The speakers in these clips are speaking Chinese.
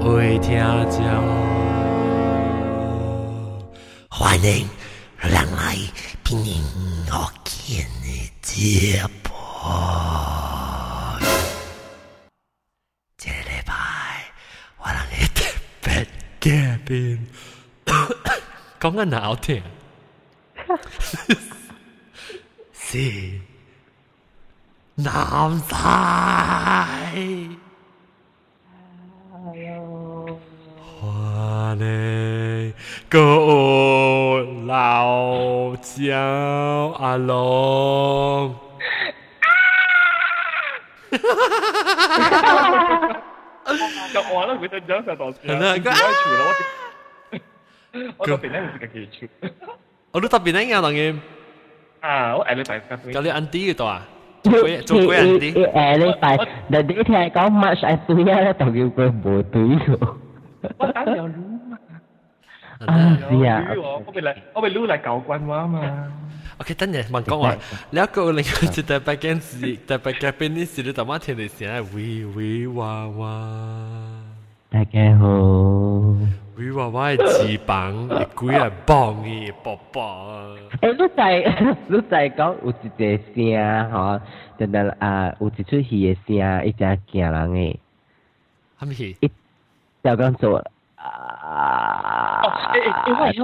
会听只，欢迎人类平你学见的节目。这礼拜我能特别嘉宾，讲 个难听，是南台。嘞，哥老叫阿龙。就我啦，佢就想上堂。係啦，佢啊，我特別咧唔識嘅嘢。我都特別咧啱當嘅。啊，我 L 大。咁你 Andy 嘅度啊？做鬼 Andy。L 大，但你聽講 much 係對啊，咧就叫佢冇對咗。我打條路。啊，是啊，我本來我本來來搞官話嘛。OK，等陣問講話，你一個另外一大把鏡子，大把鏡邊啲事你大媽聽你成日喂喂娃娃。大家好，喂娃娃係翅膀，鬼係幫嘅寶寶。誒，你在你在講有一個聲吼，等等啊，有一出戲嘅聲，一隻驚人嘅。係咪？一就咁做。哦，誒誒，好危，好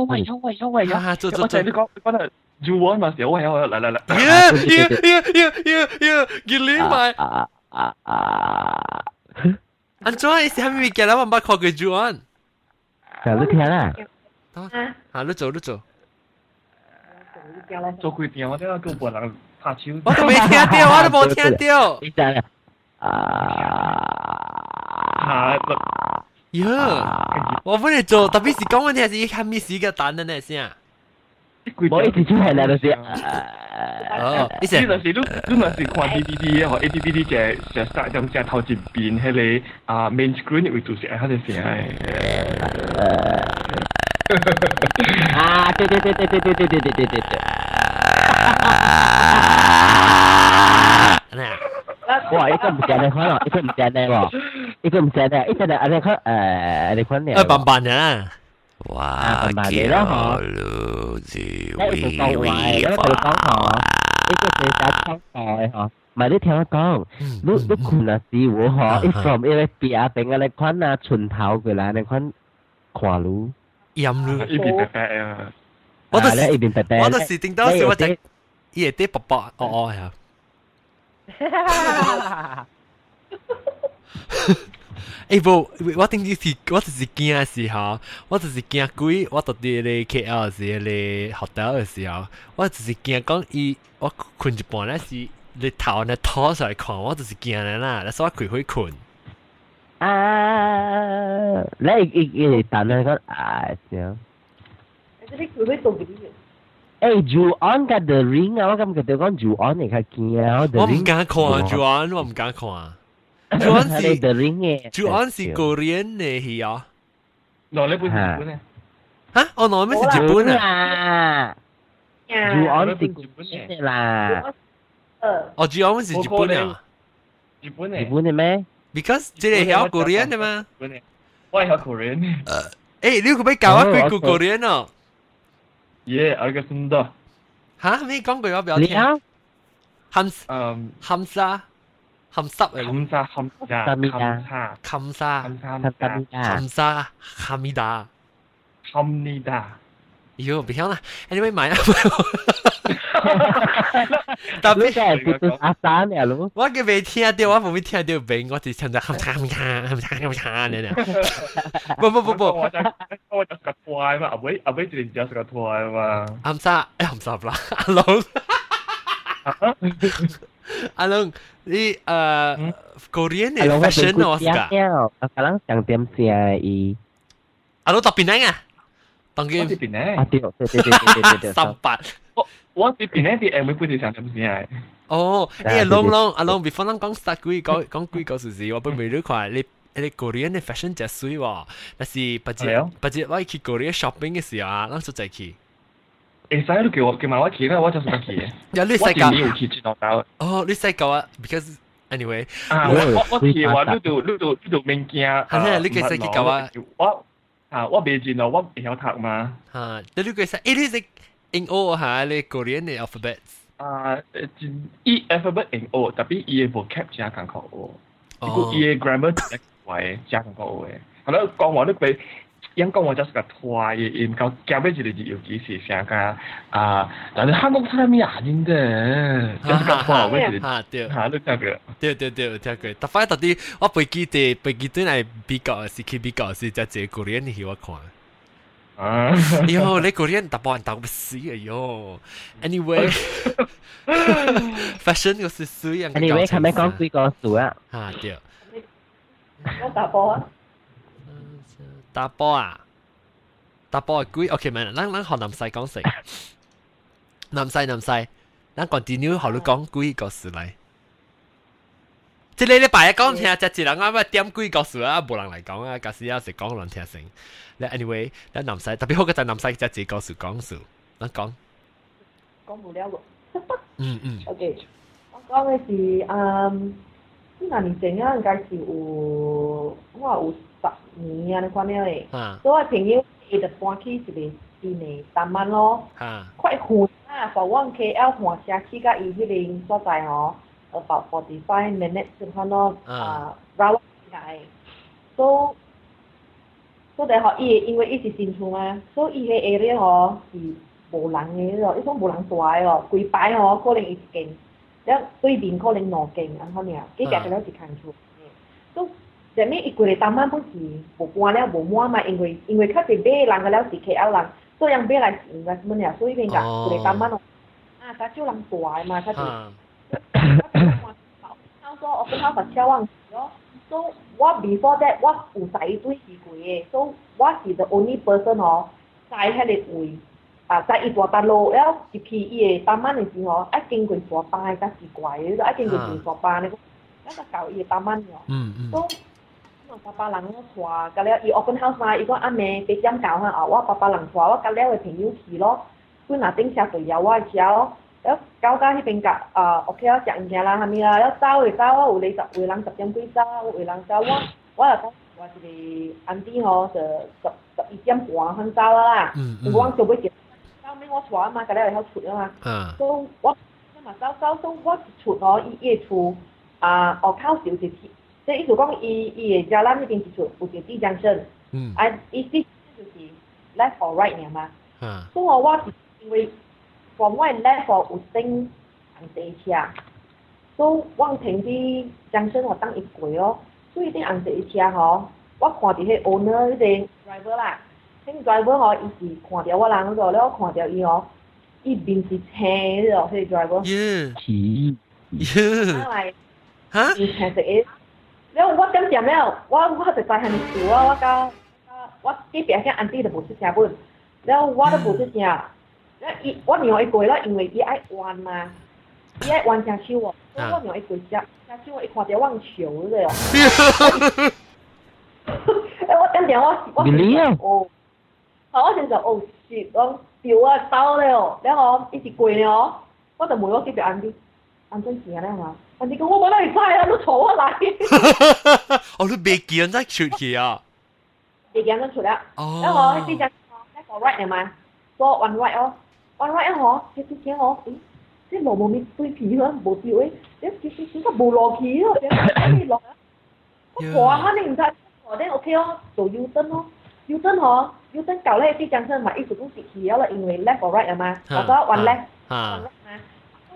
危，好危，好危啊！我就係你講，講到 you want 嘛時好危，好嚟嚟嚟。呀呀呀呀呀！見你咪啊啊啊！安怎你係咪見到我唔靠佢 you want？就你聽啦。啊，你做你做。做幾點？我聽到個波人拍手。我都未聽到，我都冇聽到。你真啊？啊！呀，我本嚟做，特別是講嗰啲係啲 miss 嘅蛋嘅呢先啊。我一直出係嚟到先。哦，你成，你那是你你那是看 A P P 和 A P P 啲只只殺咁只頭前邊喺你啊 main screen 會做成喺度先。啊，對對對對對對對對對對對。わ、いつ唔正你可能，いつ唔正你喎，いつ唔正你，いつ你你可誒你可能。誒笨笨啊！哇，幾好路子，微微化。呢個四仔抽袋呵，唔係你聽我講，你你困啊師傅呵，你 from 一個邊啊邊啊，你款啊寸頭佢啦，你款跨路。陰路，一邊白白啊！我都是，我都是聽到是我聽，也啲白白哦哦呀。哎不，我听你是，我就是惊的时候，我就是惊鬼，我到底咧 K L 时咧学到的时候，我就是惊讲伊，我困一半那是日头那拖出来看，我就是惊的啦，那所以我开会困。啊，那一一一打那个啊，行。你开会动不？誒住安嘅 the ring 啊，我咁佢哋講住安嚟嘅見啊，我唔敢看啊，住安我唔敢看啊。住安是 the ring 嘅，住安是 Korean 嘅戲啊。攞呢本日本咧？嚇！我攞咩是日本啊？住安是日本啦。哦，住安是日本啊？日本嘅。日本嘅咩？Because 即係係 Korean 嘅嘛。我係 Korean。誒，你可唔可以教我幾句 Korean 啊？ 예, 알겠습니다. Hả? Mấy con người biểu tình. Hả? Hàm um, hàm sa. Hàm sắp ấy. Hàm sa, hàm sa. Kamida. Hàm sa. Hàm sa. Hàm sa. Hamida. Hamida. Yêu, bị hiểu là. Anyway, mày. 特别是 i k 阿三 p 咯？t u s a s 我嘅未听到，我冇聽到明，我只听到冚嚓冚嚓冚嚓冚嚓你不不不不，我就我就個拖嘛，阿妹阿妹之前就個拖嘛。暗殺誒暗殺啦，阿龙，阿龙，你呃 Korean fashion 我是㗎。阿龙想点子啊？伊阿龍到邊啊？当佢。到邊啊？啊对对对对对对對。三八。我是平安啲，誒，每半條長咁先係。哦，誒，long long，阿 long before 咱講 start 鬼講講鬼故事時，我本未了解你。你 Korean 嘅 fashion 真水喎，但是不知不知我去 Korea shopping 嘅時候啊，咱就再去。誒，使你叫我叫埋我去啦，我就唔得去。有你細嚿。哦，你細嚿啊，because anyway，我我去話呢度呢度呢度物件。係你嘅細嚿啊。我啊，我未見到，我唔曉讀嘛。嚇，你呢個細，誒，你細。Ing O hale Korean alphabet. Ah, E alphabet Ing O, tapi E vocab 加港口 O，如果 E grammar 加位加港口 O 嘅，係咯，講話都俾。因講我就係個拖嘅，然後交俾住你哋要幾時上架啊？但係韓國睇咩牙煙啫，就是個拖俾住你嚇對嚇都聽過，對對對聽過。但係特啲我背記得背記得係比較是去比較是只只個人你喜歡看。哎呦，你嗰啲人答案答唔死哎呦！Anyway，fashion 個是水人。Anyway，係咪講幾個數啊？嚇對。我打波啊！打波啊！打波係幾？OK，咪咱咱學南西講先。南西南西，咱 continue 學你講幾個數嚟。即个礼拜讲听只字人，我咪点鬼讲数啊，无人来讲啊，假使要是讲难听声。那 anyway，但南西特别好嘅就南西只字讲数讲数，我讲讲不了喎。嗯嗯，O K，我讲的是啊，啲年龄正应该是有我有十年啊，你讲诶。啊，所以朋友一直搬去一个边嘅三万咯，快富啊，宝安 KL 换车去到伊迄个所在哦。about forty five minutes 先去到啊羅湖街，都都啲學嘢，因為依時先出嘛，所以依啲嘢咧嗬係無人嘅呢個，呢種無人住喎，攰擺嗬可能熱勁，一所以邊可能耐勁咁可能啊幾間都係攤租，都即係咩一攤嚟擔晚唔止，無關了無滿嘛，因為因為佢哋俾人嘅咧是客啊人，所以人俾嚟住，但係乜嘢，所以邊架攤晚咯，啊得少人住嘛，佢哋。他说：“我跟他不交往了，所以我 before that 我有十一对奇怪的，所以我是 the only person 哦，在那里会啊，在一桌打罗了，一批耶八万的是我，哎，经过上班才是怪的，哎，经过经过上班那个，一个九亿八万哟，嗯嗯，都爸爸能说，格力伊 open house 嘛，伊个阿妹被张教下啊，我爸爸能说，我格力的朋友是咯，去拿丁石队友啊，有。”要高架那边夹啊，OK 讲一下啦，下面啦，要走会走啊。有里十，有人十点几有为人走啊，我也搞，我是个安底吼就十十一点半很早啦。嗯。就讲做尾件，后尾我坐啊嘛，隔了后出啊嘛。嗯。所我，嘛么早早以，我出哦，伊夜出啊，我靠，就是，即伊就讲，伊伊也叫咱那边是出，就是几江省。嗯。啊，a B 就是，left or right 呀嘛。嗯。所以，我因为。从我那货有顶红地下，都往前的将顺活当一过哦。所以顶红地下吼，我看到迄 owner 迄个 driver 啦，迄 driver 吼，伊是看到我人了了，看到伊哦，伊面是青了，迄 driver。嗯，青。呵呵呵。来，哈？你看是诶，了我点点了，我我实在很笑，我我讲，我我这边向安地就不是车本，了我就不出声。那一我娘一过啦，因为伊爱弯嘛，伊爱弯成手哦，所以我娘一过只只手一看着我笑个哦。哎，我等下我我哦，好，我先就哦是讲掉啊走了哦，然后一直过了哦，我就问我隔壁安迪，安怎行咧嘛？安迪讲我冇得去猜啊，你坐我来。哦，你未見得出去啊？未見得出啦。哦。然後呢邊就 left or right 係咪？左 one right 哦。Alright hả? Thế thì kia hả? Thế nó một mình tôi phí hơn, bố tiêu ấy. Thế cái cái cái bố lò khí rồi, thế cái gì lò á? Có hả nên thật, có đấy ok hả? Tổ yêu tân hả? Yêu tân hả? Yêu tân cảo lại cái chẳng thân mà ít cũng chỉ khí là in người left or right à mà. Có có one left. One left mà.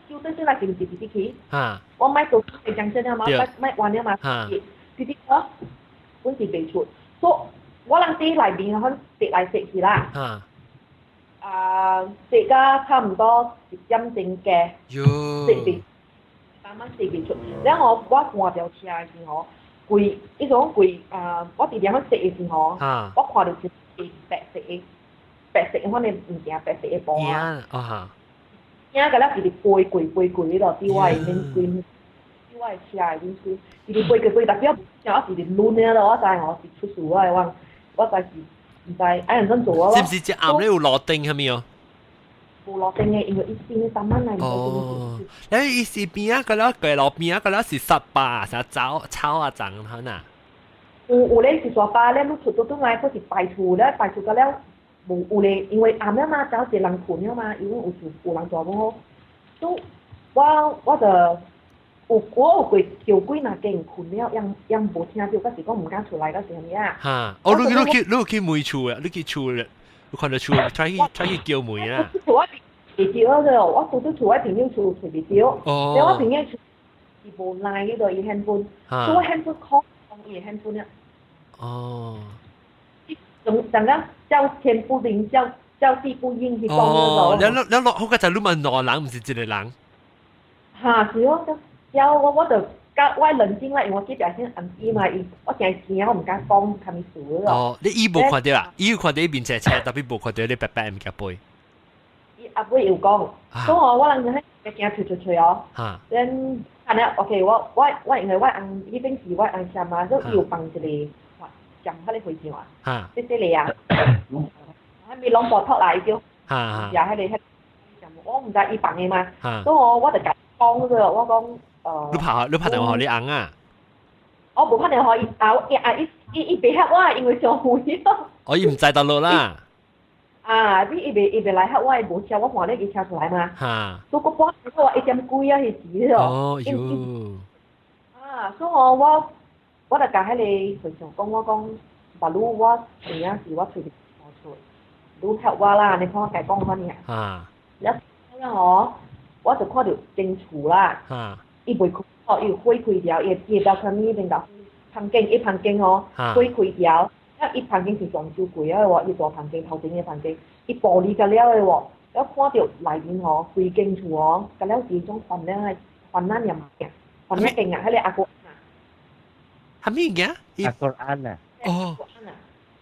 Yêu tân tức là kiểu gì thì khí. Ha. Ông mai tổ cái chẳng thân mà mai one nữa mà. Thì thì hả? Cũng chỉ về chuột. So, 我人地內邊，佢地內食起啦。啊，食噶差唔多，阴性嘅，食点，三蚊食点出。然后我我看条车，我贵，伊就讲贵，啊，我地点食嘅时候，啊、我看到是白色，白色，我讲你物件白色嘅波啊，啊。今仔个啦是伫贵贵贵贵了，对外面贵，我外车诶，意思，是伫贵个贵，代表我是伫嫩诶咯，我知吼，是出事，我讲，我就是。唔知，哎認真做啊！是唔是只鴨咧有螺釘系咪哦？冇螺定嘅，因为一邊嘅三蚊嚟哦，你然後边啊嗰粒個路边啊嗰粒是十八啥炒炒啊涨好呐。有有咧是十八咧，你出到東來嗰是排除咧，排除咗了冇有咧，因为阿咩嘛，走一人群了嘛，因为有有有人做我都我我就。有過過橋幾那間困了，ยังยัง無聽到，嗰時我唔敢出來嗰時係咪啊？嚇！哦，你你去你去梅厝啊，你去厝咧，你看到厝，睇去睇去叫梅啊！厝啊，未到嘅，我住到厝啊，朋友厝住未到，然後我朋友厝是無賴呢度，伊 handphone，所以我 handphone call 用伊 handphone 啊。哦。怎怎樣叫天不靈，叫叫地不應，去講呢度。哦，然後然後後個就你問內人，唔是一個人。嚇！是哦。有我我就加我冷静啦，用我啲条先按醫嘛，我淨係我唔敢講佢咪死咯。哦，你醫保快啲啦，醫保快啲邊車車，特別無快啲你白白唔交費。阿妹又講，咁我我諗住喺驚出出出哦。嚇！咁啊 OK，我我我因為我按呢邊時我按上啊，所以又幫一啲話將佢回事話。嚇！多謝你啊！阿妹兩波拖啦，就。嚇嚇，又係你係，我唔就醫病嘅嘛。嚇！咁我我就緊講我講。哦，你拍你拍電話俾你翁啊？我無拍電話，伊啊伊啊伊伊伊白嚇我，因為上遠。哦，伊毋知道路啦。啊，你伊袂伊袂來嚇我，伊無車，我看你伊車出來嘛。哈。所以我半夜我一點幾啊，迄時哦。哦喲。啊，所以我我我就甲迄個會長講，我講，白如我有影是我出去出，如嚇我啦，你看我家講乜嘢？啊。一，然後我就看到真厝啦。啊。一背开哦，一背开条，也也着看你边头旁边一旁边哦，背开条，啊一旁边是装修贵啊，话一大旁边头顶一旁边，伊玻璃个了诶话，一看着外面哦，背景处哦，个了是一种粉嘞，粉蓝颜色，粉一镜啊，还咧阿古安啊，还咩嘅？阿古安呐，哦，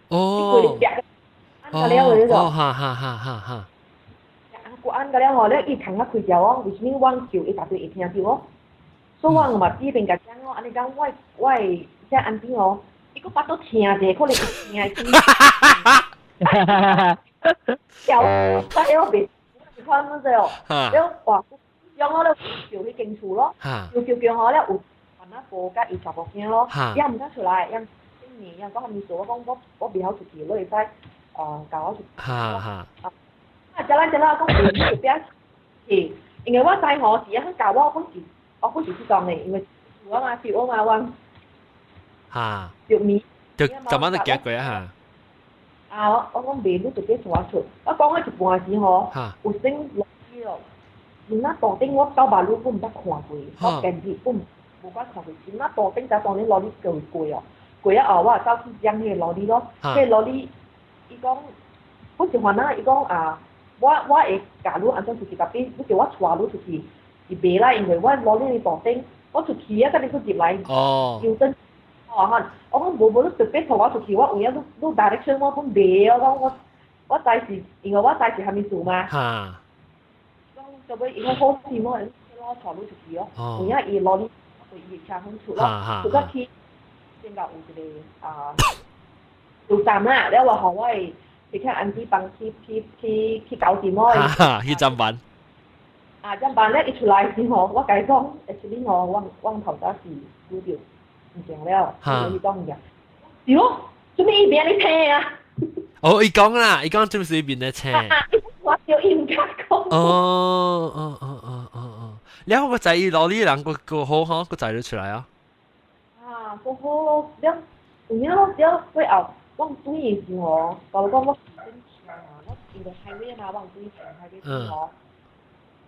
哦，哦，哦，哈哈哈哈哈，阿古安个了哦，你一墙一开条哦，为什么挽救伊达到一千九哦？所以我嘛这边甲讲哦，安尼讲我我遮安怎哦，伊个巴肚疼者，可能伊疼起。小，我要袂，你看么子哦，了哇，养好了就去进厝咯，就就养好了有反那婆甲伊查甫囝咯，也毋敢出来，也今年也讲还没做，我讲我我袂晓出去，我会使呃教我出去。哈哈。啊，走啦走啦，讲袂晓别，是，因为我知我是一向教我讲是。我是去去因为我买是我毛光。哈。就米。钓，他妈的捡鬼啊！啊，我讲白，你直接抓出。我讲啊，一般时吼。哈。有生路子哦。那多顶我到马路，我唔得看鬼。我平时我唔敢看啥回那多顶在当年罗里就贵哦，贵啊哦！我啊找起养些罗里咯，这罗里，伊讲不喜欢那，伊讲啊，我我会假如安装自己那边，不是我抓罗出去。一别啦，因为我攞呢個房頂，我出去啊，跟你去接嚟，要真哦嚇，我講冇冇都特別同我出去，我有都都 direction 我講別，我講我我暫時，因為我暫時還沒做嘛，嚇，咁就俾因為好事我係攞財路出去咯，我而家而攞呢個熱車空出咯，出咗去先到有一個啊做站啦，แล้วว่าเขาว่าที่แค่อันที่ปังที่ที่ที่ที่เก่าสิมั้ยที่จำวัน啊，一萬咧，你出來先我，我甲你講，actually 我我我頭早是估到唔成了，所以講嘅，是咯，做咩一邊你聽啊？哦，伊講啦，伊講做咩一邊咧聽？我叫伊唔敢講。哦哦哦哦哦哦，然後個仔伊攞呢兩個個好呵，個仔就出來啊。啊，個好咯，了，有影咯，了，最後我唔中意是我，搞到我我真長啊，我住喺 highway 嘛，我唔中意住 highway 我。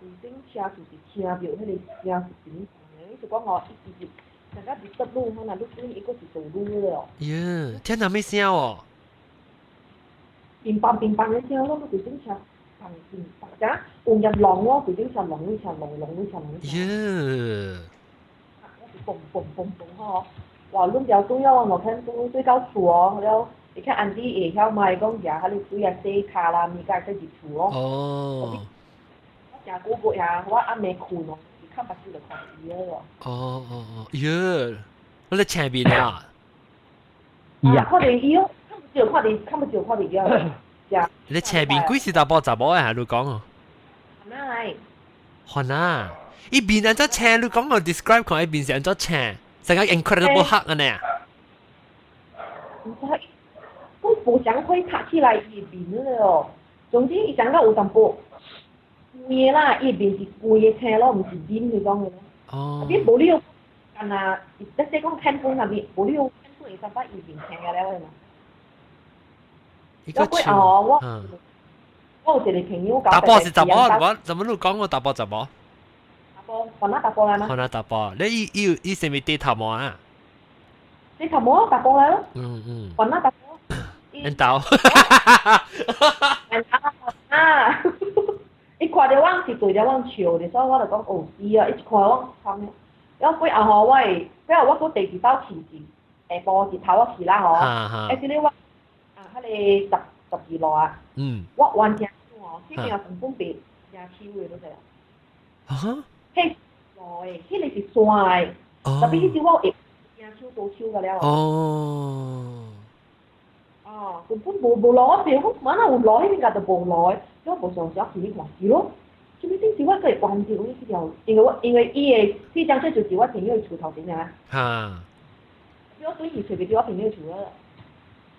车就是是的。你是讲是，路，伊个是路了。耶，听啥没声哦？的声车车那是嘣嘣嘣嘣哇，哦，哦，了，你看讲，下洗啦，咪家哦。哦。假古博呀，我阿妹苦侬，你看把自己看热哦。哦哦哦，热，我在前边呢。呀，看得热，看不就看得，看不就看得热。呀。你前边鬼是大包杂包啊？你讲哦。咩嚟？好呐，一边按照青，你讲我 describe 佢一边是按照青，成個 incredible 黑啊呢。唔知，我冇想可以拍起來一邊了哦，總之一想到有淡薄。nghe là ý bên thì quê xe lo mình chỉ dính người con người biết bố liêu còn là tất sẽ con khen cũng là bị bố liêu khen tuổi sao phải ý bên xe cái đấy mà 要会哦，我我有一个朋友搞打波是怎么？我怎么你讲我打波怎么？打波，放哪打波来吗？放哪打波？你伊伊伊是咪地头毛啊？地头毛打波来咯。嗯嗯。放哪打波？引导。引导啊！一看到我是对着我笑的，所以我就讲哦是啊，一看我參咧，然后後后我係，因為我個第二包試試，下晡日头我試啦吼。哎，即係我啊，迄個十十二路啊，嗯，我完全哦，这边個成本比廿七位都得啊，迄路诶，迄個是山诶，特别是我會廿手多秋个了，哦，哦，根本无无路，我是我，我那有路，迄边个就无路因为我因为我因为伊诶，浙就是我朋友出头先诶。哈。比我对伊特别比我朋友出啊。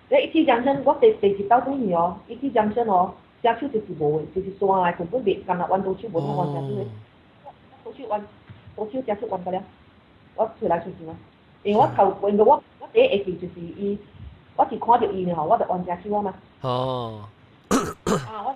你一起江省，我第第一到遵哦，一起江省哦，下口就是无就是山啊，全部别干那弯多丘，弯啊弯江口诶，多丘弯，多丘下口弯不了。我出来出钱啊，因为我头，因为我我第一时就是伊，我是看到伊呢吼，我著往江口嘛。哦。啊我。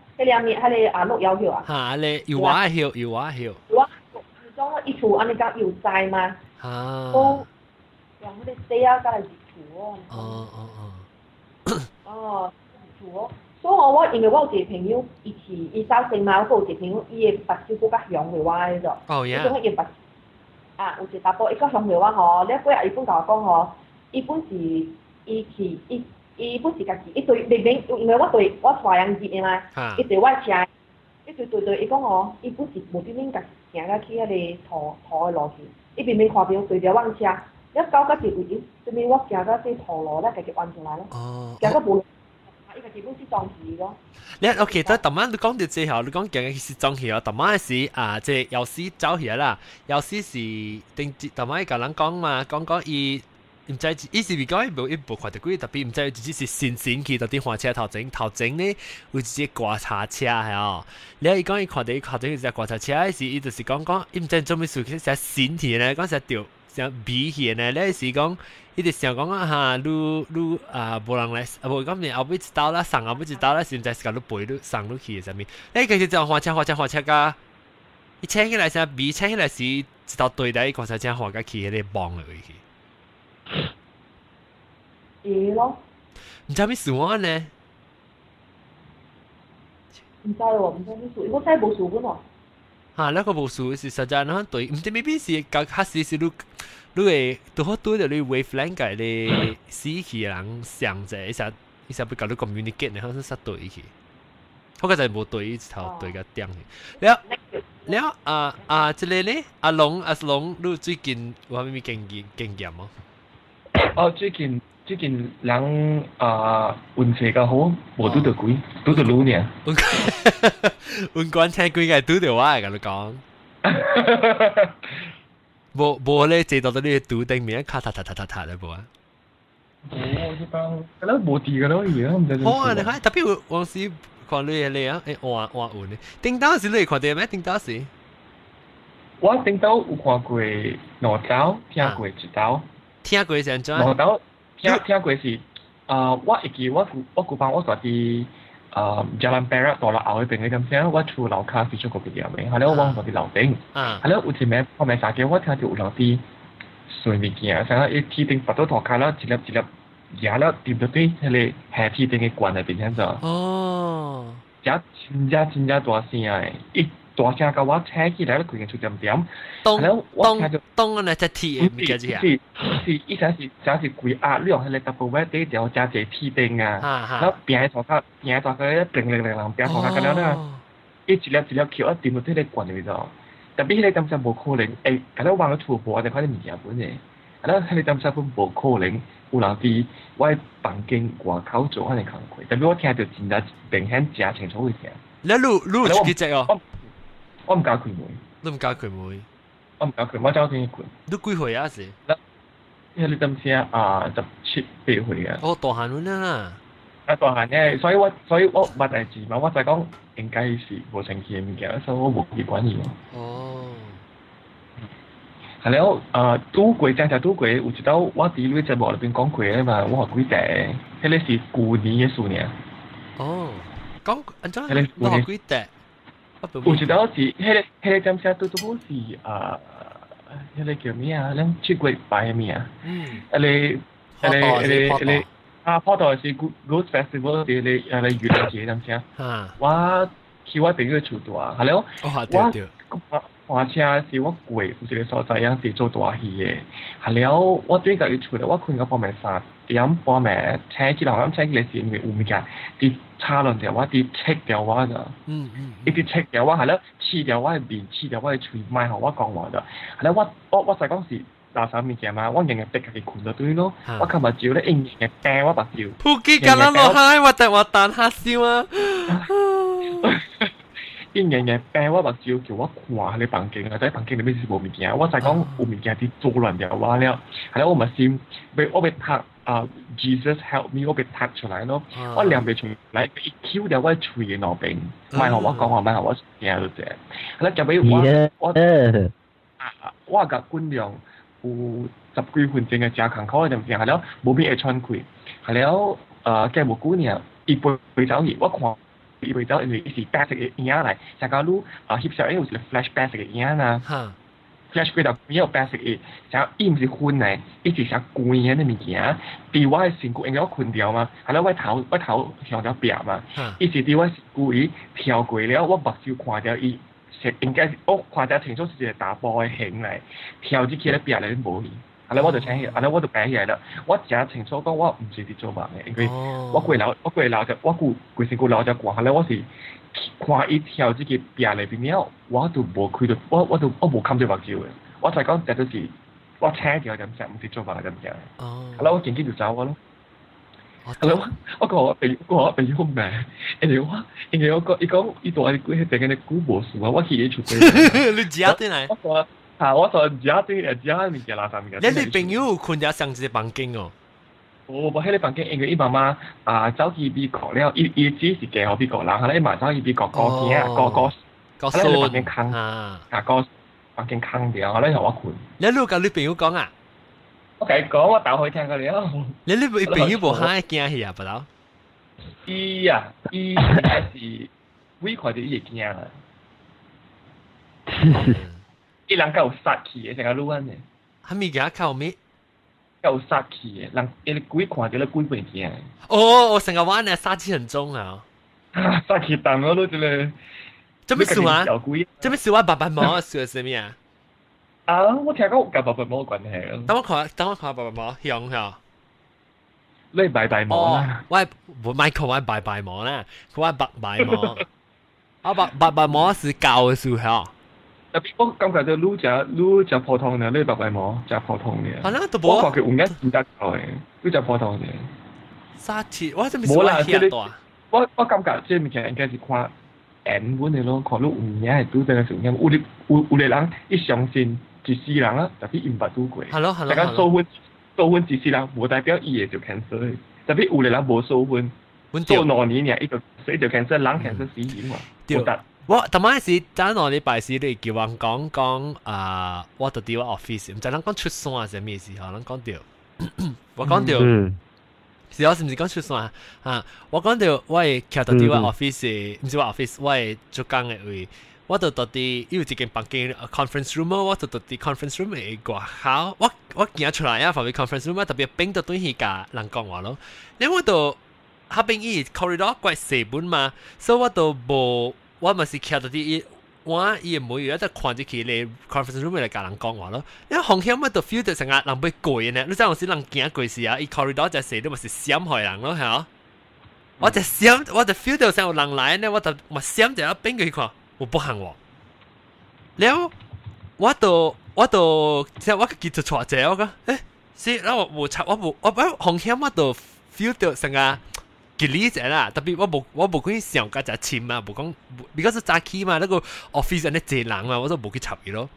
这两年还得啊六幺幺啊。哈嘞，有啊有有啊有。有啊，你讲一处安尼讲有灾吗？啊。都，然后咧这啊，再来一处哦。哦哦哦。哦，一处哦。所以我因為我有一個朋友，伊是伊首先嘛，我有一個朋友，伊個目睭骨較向袂歪迄種，哦耶！伊目啊，有一查甫伊個向袂歪吼，你過日伊本甲我講吼，伊本是伊是伊伊不是家己，伊对明明，因为我对，我坐样机的嘛，伊对我车，伊对对对，伊讲我，伊不是无偏明家己行到去迄个土土的路去，伊明明看到对着我车，一搞个是为点？所我行到这土路咧，家己弯出来了，行到步路，伊个是公司撞死个。你，OK，得头码你讲到最后，你讲讲其实撞起个头码是啊，即又是走起啦，有时是，顶日头码一个人讲嘛，讲讲伊。唔知，以前佢讲起冇一部睇到嗰特别唔知，直接是新闪佢特啲火车头前头前咧，有一只挂叉车系啊！你一讲伊看到佢头整，一只挂叉车时，伊就是讲讲，唔知做咩事，佢想闪佢咧，讲想掉想避佢咧。你系讲，一就想讲啊吓，路路啊，无人嚟，冇咁面，我一知道啦，上我一知道啦，现在是讲路背路上路去上面。你继续做货车，货车，货车噶，一车起来想避，车起来时，一道对台，一个叉车货车企喺度帮去。魚咯。唔知咩事安呢？唔知喎，唔知咩事，我真係冇事嘅喎。嚇，那個冇事是實在嗱對，唔知咩咩事，隔黑時時都都會都好多就你 wavelength 嘅咧，死氣人上者一下一下不搞到 communicate，然後是實對佢。我個就冇對頭對個點，然後然後啊啊，即係咧，阿龍阿龍，你最近有咩經驗經驗冇？哦，最近最近人啊運氣較好，無拄着鬼，拄着老娘。運管車鬼個拄着我，甲你講。無無咧，坐到到你拄頂面，咔嗒嗒嗒嗒嗒咧無啊。哦，一般，可能無地個咯，而家唔知。好啊，你睇，特別有往時看你個你啊，誒，換換換咧，頂到時你看到咩？頂到時。我頂到有看過兩刀，聽過一刀。听鬼先转。然后但听聽聽是，啊，我一记我我古房我住伫啊，Jalan Perak 大樓後迄邊迄點聲，我厝楼卡是出過邊條的，后来我往住佇樓頂，后来有一面半暝三更，我听到有人佇碎物件，像一鐵顶拔到涂骹了，一粒一粒壓了掂到對迄個下鐵釘嘅管內邊，安怎？哦，真真正真正大聲一大声甲我扯起来，规个就点点。当当当啊！那只铁物件是是是，以前是真是贵压力，迄个 double wet 底条加只铁钉啊，然后边头壳边头壳咧零零零零边头壳干了啦，一一粒一粒球啊，掂到迄个管里头。特别迄个当时无可能，诶，干了往个厝无，就看啲物件本诶。啊，迄个当时本无可能有人伫我房间外口做安尼工课，特别我听着真正明显真清楚会听。你录录几只哦？我唔教佢妹，你唔教佢妹，我唔教佢，我教点佢。你几岁啊？是？一你暂时啊，十七八岁啊。哦，大限啦。啊大汉嘅，所以我所以我唔系自嘛，我就讲应该是无成嘅物件，所以我冇去管住。哦。系咧，我啊，都贵正系都贵，我知道我自己节目里边讲过啊嘛，我学几代。迄个是旧年嘅事呢？哦，讲，唔知系我学几我觉得是迄个迄个点声拄拄好是啊，迄个叫咩啊？咱出过摆诶咩啊？嗯，迄个迄个迄个迄个啊，跑到是 Ghost Festival 啲咧，誒咧愚人節咁先。啊，我去我第一個處度啊，係咯。哦，對對。我我車是我攰，有一個所在樣是做大戲嘅，係了我對家己處咧，我困到半暝三點半暝，聽起來咁聽起來是因為有物件，啲。差了嘅話，滴 check 嘅話就，嗯嗯，一滴 check 嘅話係咧，黐嘅話的面，黐嘅話的嘴，卖好我讲话的，係咧我我我在讲是垃圾面嘅嘛，我硬硬逼佢困就對咯，我琴日照咧硬嘅掟我白照，撲機㗎啦落閪，我突我彈下笑啊！啲嘢嘢病我白照叫我掛你房間啊！喺房間裏面是冇物件我就讲有物件啲做人嘅話了，系咧我咪先，我咪拍啊，Jesus help me！我被拍出来咯，我两边出来一 Q 掉，我出现毛病，唔系我讲话咩，系我惊到啫。嗱，就比如我我，我隔官僚有十几分钟嘅闸口嗰阵，然后咧冇咩嘢穿开，系咧，诶，隔无几年，一部微导演，我狂，一部微导演，一时打色嘅影嚟，上街路啊，拍摄影好 flash 拍色嘅影啊。Flash 回到幾多百十億，之是睏嚟，依是想故诶咁物件。我诶身躯應該我困着嘛，係啦，我头我头向着壁嘛，伊是 DY 故意跳过了，我目睭看是应该是我看着清楚是一个大波诶形来，跳啲起咧壁咧无冇。后来我就想起，后来我就擺起了，我真係清楚讲我毋是伫做梦诶，因为我过老，我过老就我过过身攰老就攰，后来我是。看一条这个嘢的邊了，我都无看到，我我都我冇看住白蕉嘅，我就講第嗰時，我車叫咗人車唔接左白嚟人嘅，咁我見機就走我咯，咁我我講我朋友我朋友唔係，然後我然後我講，伊講伊度阿姨姑喺邊間嘅古博啊，我自己出街。你家對嚟？我話啊，我話家對嚟，家面嘅垃圾面嘅。你哋朋友困喺上水房间哦。我无迄个房间，因为伊妈妈啊走去美国了，伊伊只是嫁互美国人，后来伊嘛走去美国过年啊，过过，后来你房间空啊，过房间空掉，后来互我困。你路甲你朋友讲啊？我甲伊講，我打開聽佢哋咯。你呢部朋友部嚇驚係啊，不嬲。伊啊，伊係是微快啲嘢驚啦。伊人夠殺氣嘅，成個路人嘅。係咪嘅靠咩？有殺氣嘅，人你鬼看咗你鬼袂驚。哦，我成日玩你殺氣很重啊。殺氣重我都覺得。做咩事啊？做咩事啊？爸爸媽媽笑什麼啊？啊！我聽講跟爸爸媽媽關係。等我看，等我看爸爸媽媽響響。你拜拜媽啦！喂，唔係佢話拜拜媽啦，佢話白拜媽。啊，白白拜媽是教嘅書響。特別我感觉就路只普只泡湯嘅，你白白冇攞只泡湯嘅，我覺得五年先得嘅，攞只泡湯嘅。三期我真係唔係三我我感觉即係目前应该是看年本的咯，可能五年係主要嘅成有五有五人一相信一世人啊，特别五百都貴。係咯係咯係。大家收分收分一世人，冇代表伊嘢就 cancel 特别有啲人冇收分，做两年嘅，一就一就 cancel，人 cancel 死人冇得。我特码是真我哋平时都叫人讲讲 啊，我到底话 office 唔知能讲出双啊，定咩事？可能讲掉，我讲掉，是我是唔是讲出双啊？我讲掉，我系企喺到底话 office 唔知话 office，我系做工嘅位，我到到底有几间房间 conference room 啊？我到到底 conference room 系挂好，我我见咗出来啊，房现 conference room 啊特别冰到断气架，人讲话咯。你我到下边依 corridor 挂四本嘛，所以我都冇。我咪是企到度啲，我亦冇有一只狂住企嚟 conference room 嚟架人讲话咯。因为红磡乜都 feel 到成日人唔会攰嘅，你知我先谂惊攰事啊。一 corridor 就死，都咪是闪害人咯，系啊。我就闪，我就 feel 到成个人来呢我就咪闪就一边嘅，我不行喎。你我都我都即系我 get 到错我嘅，诶，是啦，我冇插，我冇，我唔红磡乜都 feel 到成日。佢呢只啦，特别我冇我冇可以上家仔簽嘛，唔講比較少揸機嘛，那个 office 嗰啲借冷嘛，我都冇去插佢咯。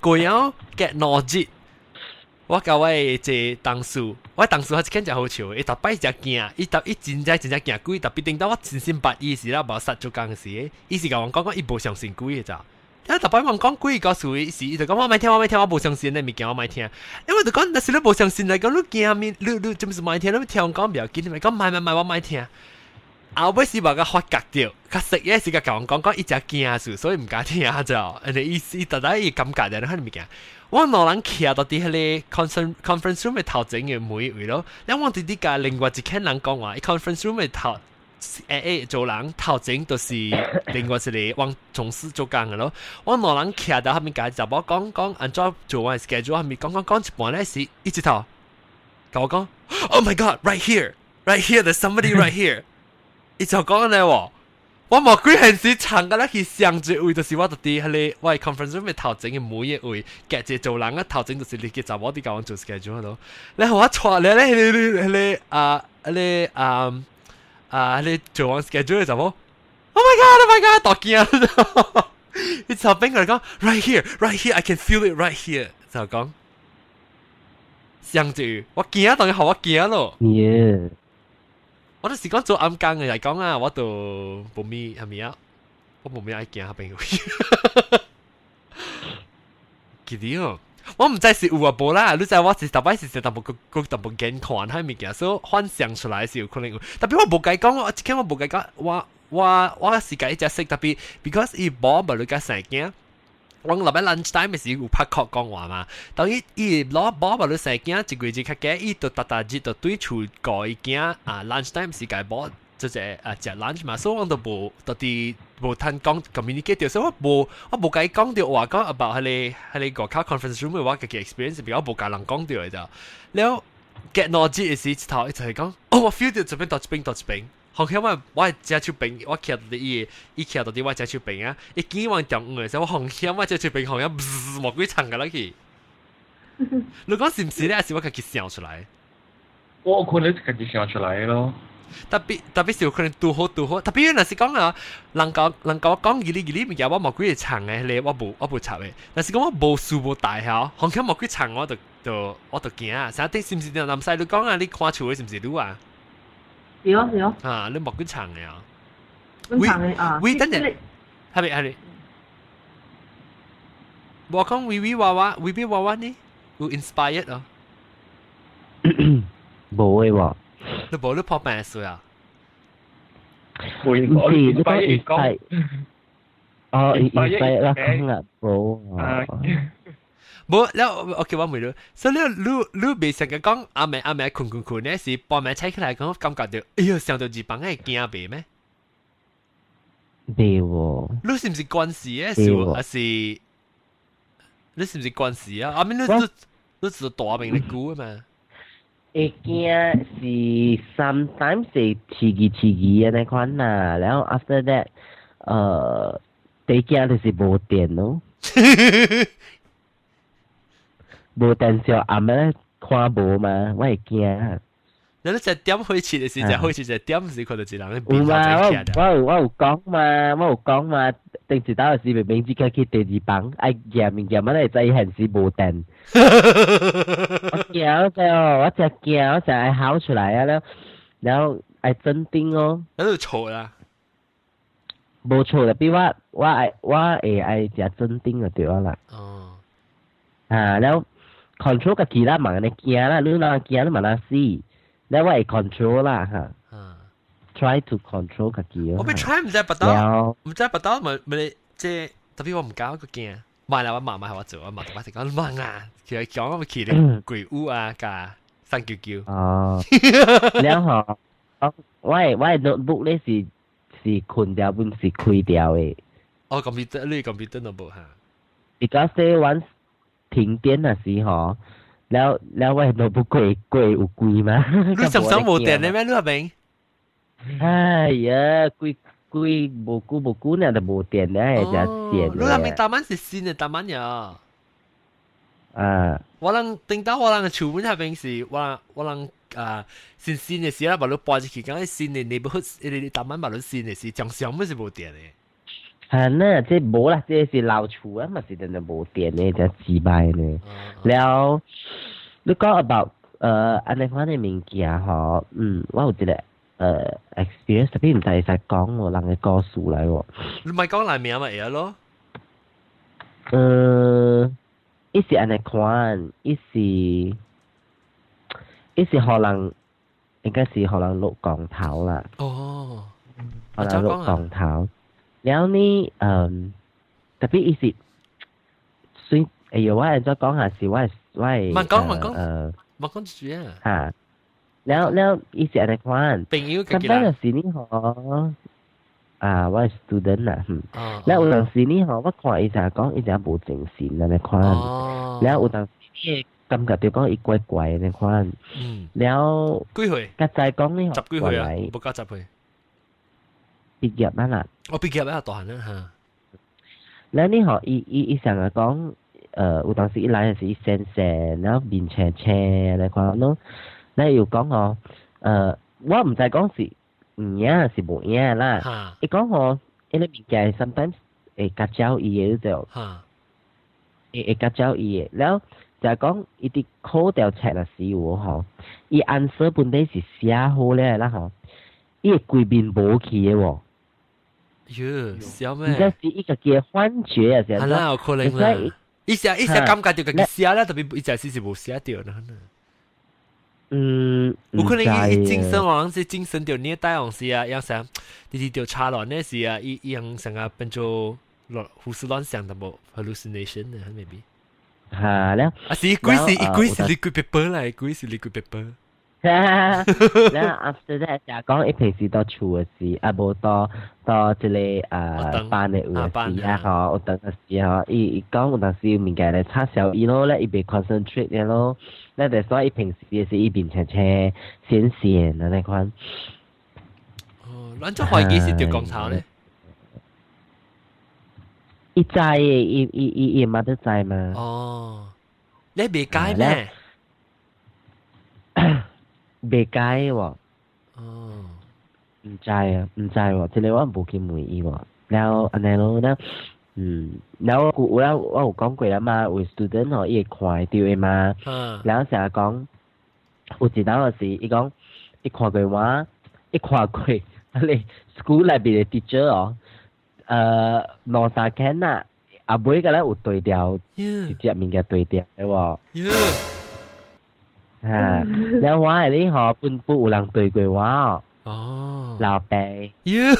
過後 get nause，我教我借同事，我同事只真係好笑，一打牌就驚，一打一真真真真驚鬼，特别等到我真心百意思啦，冇杀出工嘅時，於是我讲讲一步相信鬼嘅咋。有大伯望讲贵，告诉佢是就讲我唔听，我唔听，我不相信你物件我唔听，因为就讲，那时你不相信，就讲你惊咪，你你真是唔听，你听我讲不要惊，咪讲唔唔唔，我唔听，后尾是话佢发夹掉，佢食嘢时佢讲讲讲一只惊住，所以唔敢听就，你意思大家要感觉嘅，你睇唔见，我罗兰企下到底 conference conference room 嘅头整嘅每一位咯，然后我弟弟另外一听人讲话 conference room 嘅头。诶诶，做人头整都是另外是你，往公司做工嘅咯。我老人企喺后面解集集，我讲讲，我做做完 schedule，后面讲讲讲一冇呢是一直头，跟我讲，Oh my God，right here，right here，there's somebody right here，一直讲啊我，我冇佢系时长噶啦，佢上最位就是我度啲系咧，我 conference 上面头整嘅每一位，直住做人啊头整就是你嘅集我啲教我做 schedule 咯。你系我错你咧，你你你啊，你啊。啊，你做完 schedule 就冇？Oh my god! Oh my god! it's right here, right here, I can feel it right here, here。就講，相對我見啊，當然係我見咯。Yeah，我都時講做暗更嘅嚟講啊，我都冇咪係咪啊？我冇咪愛見下朋友。記得哦。我唔知是有啊无啦，你知我是大白，是大白個個大白健康，佢未嘅？所以幻想出来是有可能。特别我唔該讲，我只間我唔該讲，我我我是時間一隻特别 b e c a u s e 伊冇冇你家成驚，我留喺 lunchtime 是會拍 call 講話嘛。當佢伊老冇冇你成驚，一季節佢驚，伊都大大日都对住告佢啊。lunchtime 時間冇。就只啊只 lunch 嘛，所以我都冇到底冇谈讲 communicate，所以我冇我冇介讲掉话讲 about 喺你喺你个 conference room 嘅话嘅 experience，比较冇介能讲掉嚟就，你 get noisy，一次头一次系讲，我 feel 到做咩多几平多几平，红虾嘛我系借出平，我企喺度啲嘢，一企喺度啲我借出平啊，一见望点乌嘅，我红虾嘛借出平，红虾唔冇鬼长噶啦佢，如 果是不是咧，系我佢笑出来，我可能佢就笑出来咯。tapi tapi sio kren tu ho tu ho tapi na si kong la ah, lang ka lang ka kong gili gili mi ya wa ma kui chang eh le wa bu wa bu cha we eh. na si kong wa bo su bo dai ha hong ka ma kui chang wa de de wa de kia à sa te sim si nam sai lu kong à ah, ni kwa chu eh, sim si lu à yo yo ha lu ma kui chang ya we we then ha bi ha bi bo kong we we wa wa we we wa wa ni you inspired 哦，冇嘅喎。你無你破病水啊？唔係，你講越細，哦，越細啦，今日冇。冇，แล้วโอเคว่าไม่รู้ so แล้วรู้รู้ไม่สังเกต講อาแม่อาแม่คุณคุณคุณเนี่ยสิพอแม่ใช้ขึ้นมาก็感覺到哎呦想到日本嘅驚被咩被喎รู้是唔是關事嘅事還是你是唔是關事啊？阿明你你你做大明嘅股啊嘛？会惊是 sometimes 是奇奇奇奇安尼款呐，然后 after that，呃，第惊就是无电咯，无电是阿妈看无嘛，我会惊。嗱，你隻點開始嘅時就開始隻點時佢就自然咧變化整我有我有講嘛，我有講嘛，定時打個視頻，明知佢去第二棒，哎呀，明日乜嚟真係時無定。我叫就我隻叫，我成日考出嚟啊，然後然後係真丁哦。喺度嘈啦。冇嘈啦，比我我係我係係隻真丁就對咗啦。哦。啊，然後 control 個其他盲嘅驚啦，你嗱驚你咪嗱死。你為 control ha, try to control 自己。我咪 try 唔使不打，唔使不打咪咪即係特別我唔搞嗰件，買啦我媽媽係我做啊嘛，我成講掹啊，其實講我咪企啲鬼屋啊㗎，三九九。哦，然後我我我 notebook 咧是是困掉，唔是開掉嘅。哦，computer 你 computer notebook 嚇。Because once 停電嘅時候。แล้วแล้วว่าเห็นบอกพวกกุยกุยอุกุยมารู้สัมสองโบเตียนได้ไหมรู้ไหมใช่เยอะกุยกุยโบกูโบกูเนี่ยแต่โบเตียนได้จะเตียนรู้ไหมตามันสิสินเนี่ยตามันเนี่ยอ่า我能听到我能出门那边是，我我能啊，新鲜的时啦，把你搬出去，讲新的 neighborhood，你你慢慢把你新的是，讲什么是无点的。反正这无啦，这是老厝啊，嘛是真系冇电嘅，真自败呢。了，你讲 about 呃，安尼款嘅物件吼，嗯，我有一个呃 experience，特别唔使使講喎，人嘅故事嚟喎。你咪講嚟名咪嘢咯？呃，伊是安尼款，伊是伊是荷蘭，應該是荷蘭鹿港頭啦。哦，荷蘭鹿港頭。Naomi um tapi is it swing eh you want to go has see why why มันก็มันกงมันกุดริงฮะแล้วแล้วอีสิอะไรควันเป็นยูกันกี่ลสินี่หอ อ่าว่า s t u ด e n t น่ะแล้วอุตังสินี่หอว่าขออีสาก็อีสาบูจริงสินอะไรควันแล้วอุตังสินี่กำกับเดียวก็อีกไกวๆอะควันแล้วกุ้ยหอยกระจายก้องนี่หอจับกุ้ยหอยไม่กล้าจับเลยอีกเยอะมากล่我別夾一下代行啦嚇。嗱，呢行伊伊伊成日講，誒有當時伊來係伊成成，然後面青青嚟講咯。你又講我，誒我唔係講是唔贏是無贏啦。伊講我，伊咧面鏡 sometimes 會夾招伊嘅就，會會夾招伊嘅，然後就係講伊啲考條尺啦是喎吼，伊 answer 本底是寫好咧啦吼，伊個規面無去嘅喎。哟，小妹，你这是一个个幻觉啊！係啦，有可能啦。一下一下感觉就个个寫啦，特别一下是是无寫掉啦。嗯，有可能伊精神王是精神掉虐待王是啊，要想你是掉差了那是啊，伊伊样想啊变做乱胡思乱想的冇 hallucination 呢，maybe。嚇了，啊是，鬼是鬼是 liquid paper 嚟，鬼是 liquid paper。after that 就講：，誒平時到坐事，啊冇到到即嚟誒班嘅位，時啊可我等下時可，依講我等下時唔介意，差少啲咯咧，依边 concentrate 嘅咯，那得所以平時啲嘢一边邊長長，先嘅嗱哦，咁就係幾是調工厂咧？一在一一一一嘛都在嘛。哦，你未改咩？Bekai wọ. N zai n zai wọ, 即係我冇見梅姨喎。然後安尼咯，那嗯，然後我有我有講過啦嘛，有 student 哦，伊會看到嘅嘛。然後成日講，有一單就是伊講，伊看過我，伊看過，啊你 school 內邊嘅 teacher 哦，誒兩三間啊，阿妹個咧有對調，直接面嘅對調嘅喎。ha à, giáo hóa họ quân phụ làng tùy quỷ hóa oh. là bè yeah.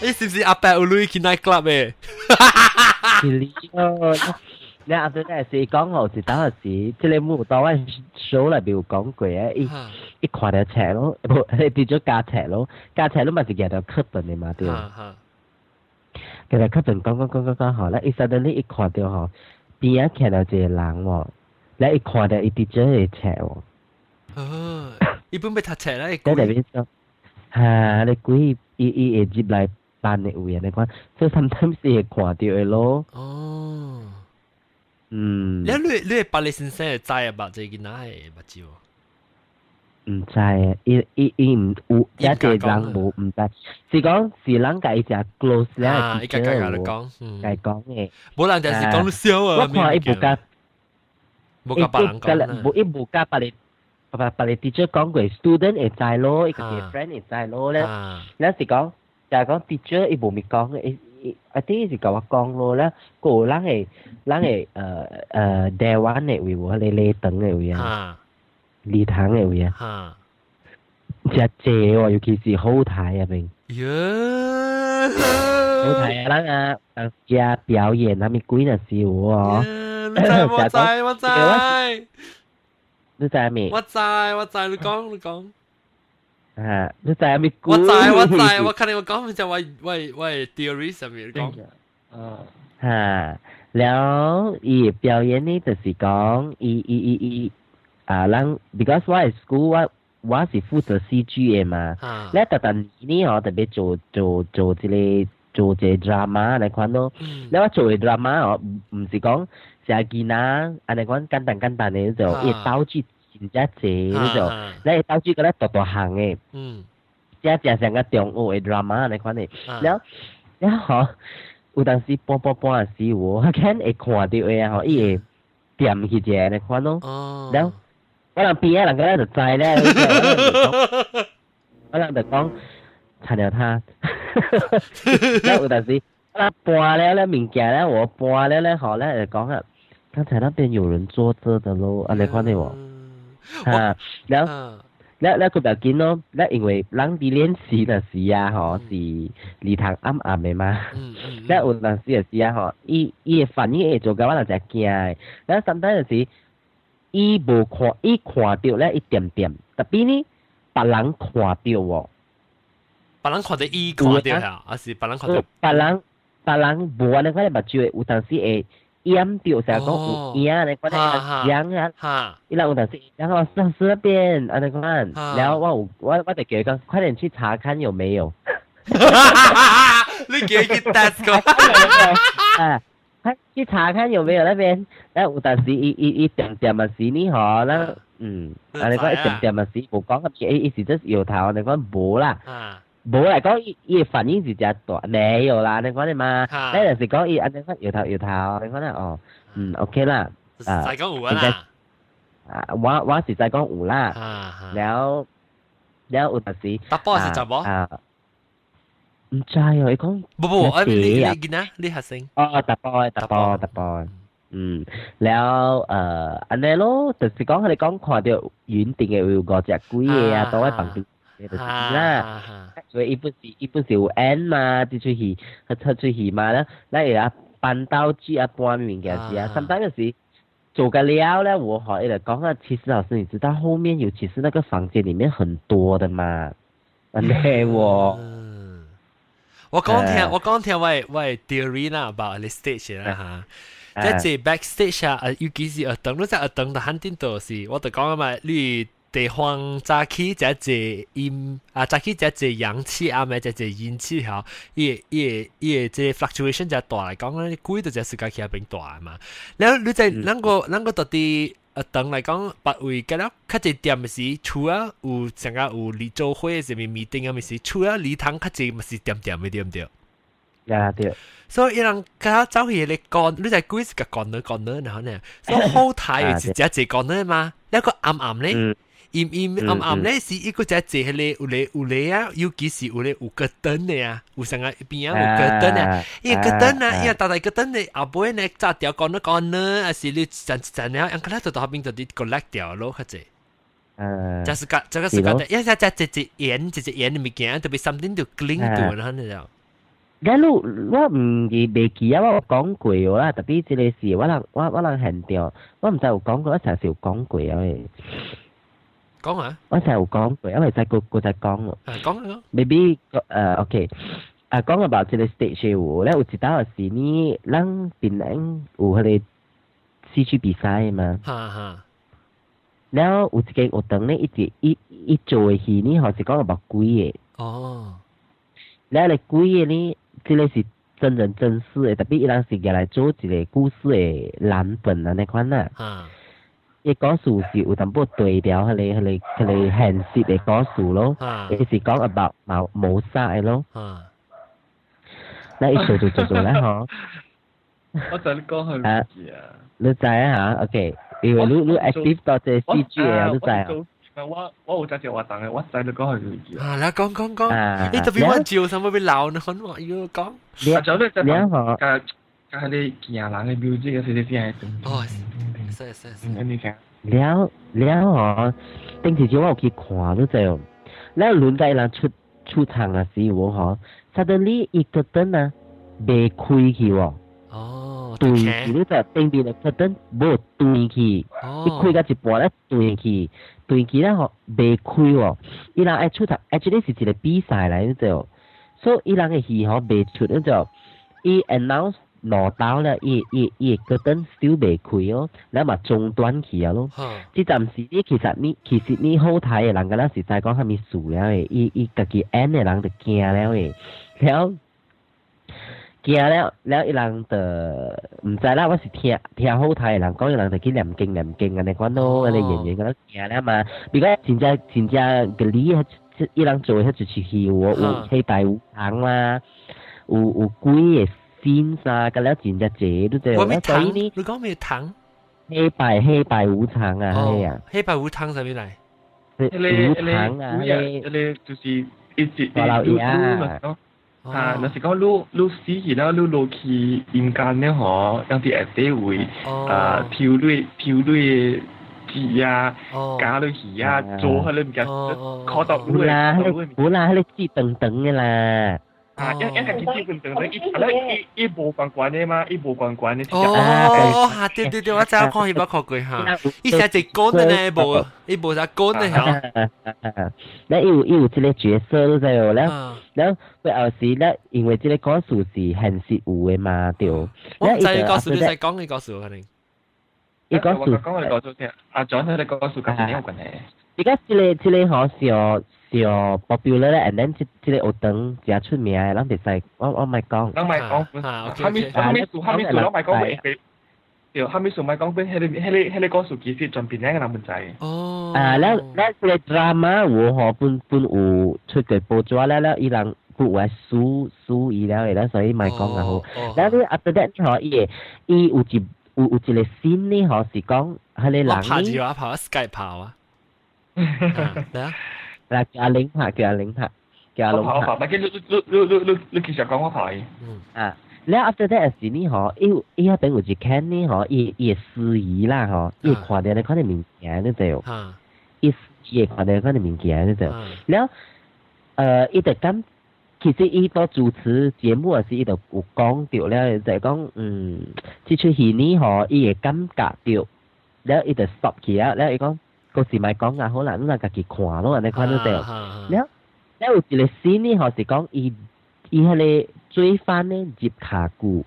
Ý xìm xì áp bè ủ lùi kì nai club ê Kì lý ơ Nè áp tùy nè xì góng hậu xì tao hậu xì Chì lê mù tao wàn số là biểu góng quỷ á Ý Ý khỏa đeo chè lô Ý bì chó gà chè mà xì gà đeo khớp tùn nè mà tùy Gà đeo khớp tùn góng góng góng góng góng hò Ý suddenly ý khỏa đeo hò 你一看到一滴真會赤喎。哦，伊本要讀冊啦，你內面說，嚇你鬼伊伊會入來班嘅位啊，你看，所以 sometimes 伊會看到嘅咯。哦，嗯，你你你班嘅先生會知啊吧？這囡仔嘅目睭。唔知啊，伊伊伊唔有，一啲人無唔知，是講是人家伊只 close 咧，伊只講，伊講嘅。冇人就是講笑啊！我看伊部家。Buka palang kau. Kalau ibu buka paling paling teacher 講句 student 會知咯，一個嘅 friend 會知咯咧。那是講就係講 teacher 伊無咪講嘅，一定是甲我講咯咧。個人係人係誒誒 day one 嘅位喎，你你等嘅位啊，你堂嘅位啊。只借喎，尤其是好睇啊，明。好睇啊，人啊，人家表演啊，咪鬼啊笑喎。รู้ใจวัดใจวัดใจรู้ใจมิวัดใจวัดใจลูกก้องลูกก้องฮะรูใจมิกูวัดใจวัดใจวัดคันว่าก้องมันจะว่าว่าว่ทฤษฎีสมิกองฮะแล้วอี表演呢就是讲อีอีอีอีอ่า让 because why school 我我是负责 CG 的嘛，那特特你哦特别做做做这个做这 drama 嚟看咯，你話做 drama 哦，唔是ง食啊，呐，啊，啊！讲简单简单哩，就伊刀子剪一剪，种，就，一刀子个咧大大行诶。嗯。剪一剪像个动物，个哆嘛，你看款诶，然后，然后吼，有当时播播播啊，死我，他肯会看到诶啊，吼伊会点起剪，你款咯。哦。然后，我边别人个咧就栽咧。哈哈 我就讲擦掉他。然后有当时，我搬了了，物件了我搬了了，好了就讲刚才那边有人坐着的咯，啊你睇你喎，然后，你那个要紧咯，那因为人哋练习的时啊，嗬，是堂啊，唔明嘛，那有阵时啊，嗬，伊伊嘅反应就做嘅话就惊，那甚得就是，伊无看，伊看到咧一点点，特别呢，别人看到喎，别人看到伊，看到啊是别人看到，别人别人唔可能讲唔注意，有当时诶。烟丢在窗户边啊！你看那烟啊，伊两个同事，然后说说那边，啊你看，然后我我我得叫个讲，快点去查看有没有。你叫伊去搭个，哎，去查看有没有那边。哎，但是伊伊伊点点嘛事呢呵，那嗯，阿你看点点嘛事，我讲给伊，伊是只摇头，阿你看无啦。冇嚟講，葉凡英時就係沒有啦，你講你嘛，你陣時講葉，你講搖頭搖頭，你講咧哦，嗯，OK 啦，啊，就講胡啦，啊，我我時就講胡啦，แล้วแล้วอุตสิ打波時就冇，唔知啊，你講，不不，我你你你見啊，你學生，哦，打波打波打波，嗯，แล้วเอ่ออันนี้咯，就是講佢哋講看到遠定嘅會有嗰隻鬼嘢啊，都喺旁邊。係啦，所以一部是一部是有 n 嘛啲出戏，佢出出戏嘛啦，嗱又阿班刀子阿班件事啊 s o m e 做个了咧，我可以嚟講啊。其实老师你知道后面尤其是那个房间里面很多的嘛，唔係嗯，我刚听，我刚听，喂喂 Diorina about the stage 啦哈，在這 backstage 啊，尤其是阿東都知阿東都肯定多我哋講啊嘛，你。地方早起只只阴啊，早起只只阳气，暗暝只只阴气吼，伊伊伊即 fluctuation 只大来讲咧，贵到只世界起变大嘛。然后你在咱个咱个到底呃等来讲，八位个了，较济点是除啊有像个有李州会什么 meeting 啊，咪是除啊礼堂较济咪是点点咪对毋对？呀对。所以伊人家走去咧讲，你在贵是个讲呢讲呢，然后呢，所以后台有只只讲呢嘛，那个暗暗咧。嗯陰陰暗暗咧是一個只坐喺咧有咧有咧啊，尤其是有咧有個燈嘅啊，有成個邊啊有個燈啊，因為個燈啊，因為大大個燈咧阿妹咧炸掉講得講呢，啊是你陣陣咧，人家咧就到後邊就啲 collect 掉咯，佢只。誒，就是個，這個是個的，因為只只只眼，只只眼嘅物件，特別 something to cling to 啦，你知道。假如我唔記未記啊，我有講過啦，特別呢個事，我能我我能強調，我唔就有講過，一齊時有講過啊。讲啊！我成日讲，因为在個個在讲喎。讲啊講。b a b e 呃 OK，誒讲個 about 呢啲 stage show 咧，有其他時呢，咱平人有去呢戏剧比赛嘛？哈哈。然后有一个我等咧，一直一一做戏呢，好是 about 鬼嘅。哦。咧嚟鬼嘅呢，这个是真人真事嘅，特别一有人係来做一个故事嘅蓝本啊，那款啦。啊。即係嗰時是有淡薄對調，佢哋佢哋佢哋現實嘅嗰時咯，亦是講 about 謀謀殺嘅咯。那一做做做做咧嗬，我就你講佢唔知啊。你知啊嚇？OK，因為你你 active 到即係 CG 嘅，你知啊。我我有隻活動嘅，我知你講佢唔知。啊，你講講講，你特別揾照，使乜俾鬧你？可能要講。你你講，但係但係你見人嘅標誌嘅，佢哋邊係點？是你了了吼，电我可看你知哦。那轮台人出出场啊，是我吼。Suddenly，一个灯呐没开去哦，对，都在灯变的灯不对起，开到一半咧对起，对起来吼没开哦。伊人爱出场，哎，这个是一个比赛来你知哦。所以伊人个戏吼没出知在，伊 announce。拿到了一、一、一个灯烧白开哦，然后中断去了咯。即这阵时呢，其实呢，其实呢好睇诶，人个啦时在讲，虾米输了诶，伊伊自己按诶人就惊了诶，了惊了了，伊人的毋知啦，我是听听好睇诶，人讲一人就几难劲，几难劲，硬来讲咯，硬来赢赢个啦惊了嘛。如果前只前只个里，一人做迄就是戏我有黑白无常啦，有有鬼诶。金啊，跟了钱只姐都对。我咪糖，你講咩糖？黑白黑白無常啊，係啊。黑白無常係咩嚟？無常啊，你你就是一直一路路啊，那是講路路死然後路落去陰間咧，嗬，有啲 F D 會啊漂累漂累。字啊，假類字啊，做喺裏面嘅，考到好啦，好啦，喺你知等等嘅啦。啊，一一間基本上咧，咧一一部關關嘅嘛，一部關關嘅。哦，嚇！對對對，我真係講起把學過嚇，一下子講嘅呢一部，一部就講嘅嚇。那有有這個角色都在有啦，然後最後是咧，因為這個故事是現實有嘅嘛，對。我再告訴你，再講你告訴我肯定。你講講我哋告訴先，阿 John 佢哋告訴緊係咩關係？而家這個這個好笑。是哦，popular 咧，and then 即即个学堂正出名诶，咱袂使，我我咪讲。咱咪讲，哈咪哈咪数哈咪数，咱咪讲袂。对，哈咪数咪讲，迄个迄个迄个故事其实转变两个人问题。哦。啊，咱咱即个 drama 我吼，本本有出过报纸了了，伊人。不话输输伊了诶啦，所以咪讲然后，然后你 after that 吼，伊伊有一有有一个新呢吼是讲，迄个人。我拍住啊，拍 Skype 拍啊。啊，嗱叫阿玲拍，叫阿玲拍，叫阿龙拍。我拍，唔你你你你你你其實讲我拍嗯。啊，你 after that 時呢？嗬，要要喺邊度做 can 呢？嗬，越越時宜啦，嗬，越快啲嚟，可能面年你就，啊。嗯越快啲嚟，可能明年你就，啊。然后，呃，依度咁，其实伊到主持节目啊時，依度有讲到了，就讲，嗯，即出戏呢，嗬，伊個感覺到，然後依度收啊，然后依講。嗰时咪讲啊，好难，你話自己看咯，你看到就，你啊，你有時你洗呢，何時講，以以嗰啲水翻呢，接下股，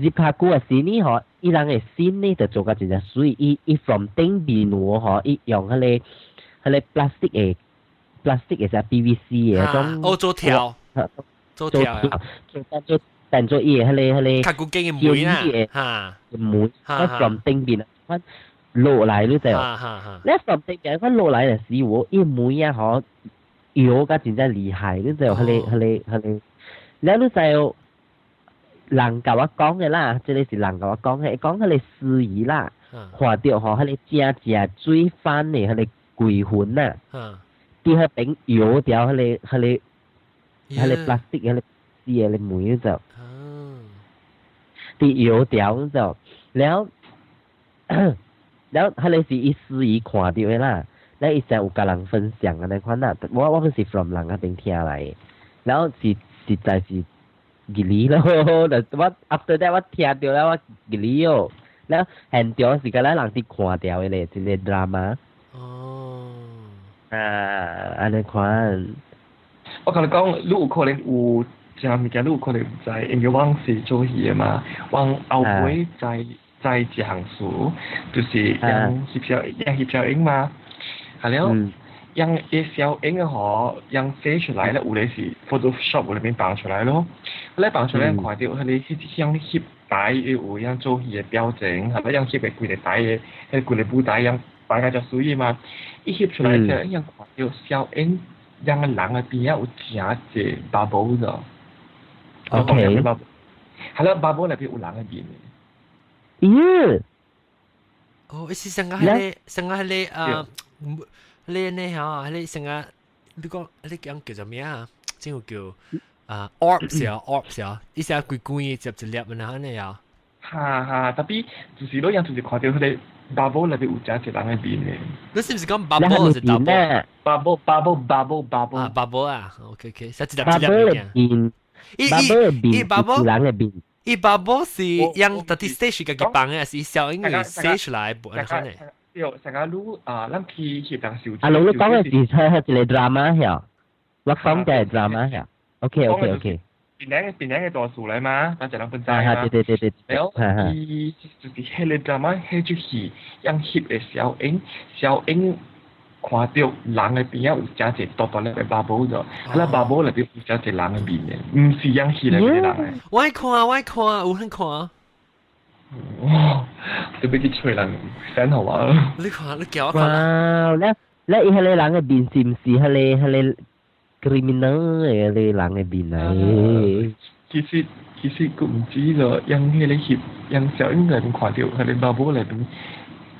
接下股嘅洗呢，嗬，依樣嘅洗呢就做緊就就屬於依依防定變攞嗬，依用嗰啲，嗰啲 plastic 嘢，plastic 嘢就 BVC 嘢，咁歐洲條，做條，做單做單做嘢，嗰啲嗰啲，下，下，下，下，下，下，下，下，下，下，下，下，下，下，下，下，下，下，落嚟呢只，你十成廿分落来就时候一一啊好，妖格真真厉害呢只，佢嚟佢嚟佢嚟，你呢只，人格我讲嘅啦，即系是人格我讲嘅，讲佢嚟死意啦，话掉好，佢嚟借借追翻嚟佢嚟鬼魂啊，啲黑兵妖掉佢嚟佢嚟佢嚟白色佢嚟死嘅呢昧呢只，啲妖掉呢只，咁。然后它那是伊思伊看到的啦，那伊才有甲人分享啊，那款啦。我我们是 from 人那边听来的，然后是实在是吉利咯，那我 after that 我听到了我吉利哦，然后现场是甲咱人是看到的嘞，一个 drama。哦。啊，安尼款。我甲你讲，你有可能有食物件，你有可能毋知，因为阮是做戏的嘛，阮后尾在。在江苏，就是杨拍照杨拍照影嘛，好了，杨一小英啊吼，让摄出来了，我里是 Photoshop 里边放出来咯，后来放出来夸张，我里是让一些大个我让做标准，系咪让些个规定大个，系固定不样，摆个叫属于嘛，一摄出来就，哎，让夸张小影让人个边有夹子，把包着，哦，b u b b l e 那边有人个边。Yeah. Oh, isi sengah le, sengah le, uh, le ne ha, le sengah, ni ko, ni kiang kêu gì à? Chính là kêu, à, orbs sia, orb sia, ý sẽ quỷ quỷ chụp chụp lẹp bên này à. Ha ha, tapi, chỉ là yang chỉ quan trọng là bubble là bị u chả chỉ là người biến này. Nó xem cái bubble là double. Bubble, bubble, bubble, bubble. À, bubble à, ok ok, sao chỉ là chụp lẹp bên. Bubble là biến. Bubble là biến. Bubble là biến. 伊爸母是用特地 stage 家己放诶，还是小英语 stage 来播安款诶？有，成个如啊，咱去翕人小。啊，如你讲诶是出一个 drama 呀，我讲嘅 drama 呀。OK OK OK。เป็นแดงเป็นแดงไอ้ตัวสูเลยมาตั้งแต่เราเป็นใจมาแล้วอีจุดที่เฮเลดราม่าเฮจุฮียังฮิตเลยเสียวเอ็งเสียวเอ็งคว้าเดียวหลังใน้ปีเอาอาจจาระตอตอนแรกไปบาโบดอแล้วบาโบลเดยวอุจจาระหลังไอ้ปีนี่ยมสียังขี้เลยไม่ได้ว่ายควาว่ายควาอุหันคว้าจะไปกินช่วยหลังแฟนเหรวลึกว่าลึกเกี่ยวกันแล้วแล้วอีฮะเลยลังไอ้ปีซิมสีฮะเลยฮะเลยกริมินเนอร์อะไรหลังไอ้ปีไหนคิดสิคิดสิกุ่มจีเหรยังเฮเลยขีดยังเสียวเงินคว้าเดียวฮะเลยบาโบอะไรเป็น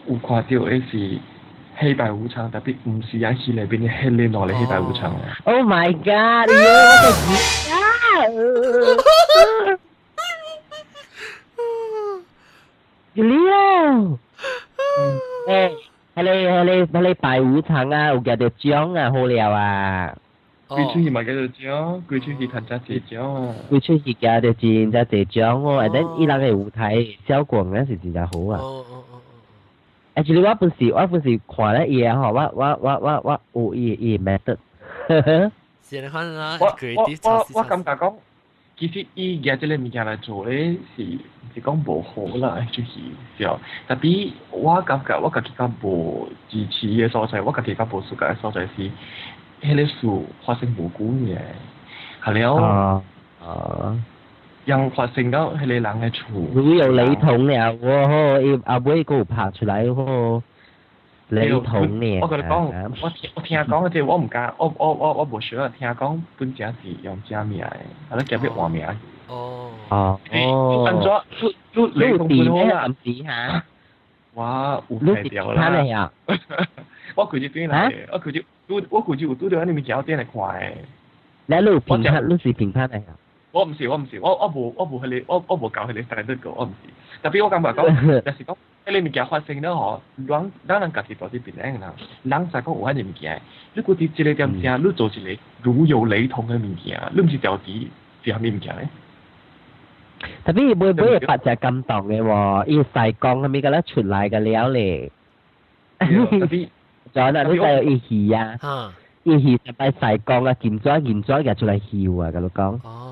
อุควาเดียวไอ้สี希大好撐，特別唔是也是裏邊嘅希廉落嚟希大好撐。Oh my god！Leo，誒，係你係你係你大好撐啊！有幾多獎啊？好料啊！佢出現咪幾多獎？佢出現彈隻字獎啊！佢出現嘅就戰隻字獎喎，and then 伊拉嘅舞台效果硬係真係好啊！actually 我不 是我不是垮啦，而係我我我我我我依意 method，呵呵，啦，我我我我感讲，其实依家这个物件嚟做咧，是是讲無好啦，就是，就，但係我感觉我覺得而家支持嘅所在，我覺得而家無嘅所在是，迄啲事发生無辜嘢，係了啊？啊。因發性到係你人嘅厝。如有雷同咧，我好伊阿妹個拍出來好雷同咧。我同你講，我我聽講嗰隻我唔敢，我我我我冇想聽講本正是用正名嘅，係咯，夾啲換名。哦。哦。哦。按咗，都都雷同唔好啦。嚇！哇，有太屌啦！我估計對啦，我估計我我估計有拄到你咪搞掂嚟看嘅。你錄評判，你是評判嚟㗎？我唔是，我唔是，我我冇我冇係你，我我冇教係你 standard 嘅，我唔是。特別我感覺講，就是講喺你面前發生咧嗬，人咱人家己到啲邊樣啦？人才講有限嘅物件，你估啲一個點正，你做一個如有雷同嘅物件，你唔是掉啲啲咩物件咧？特别每每日发只咁動嘅喎，伊晒光咁咪個咧出來嘅了咧。特別，仲有你睇伊魚啊，伊魚就擺晒光啊，见咗见咗嘅出嚟笑啊，咁講。哦。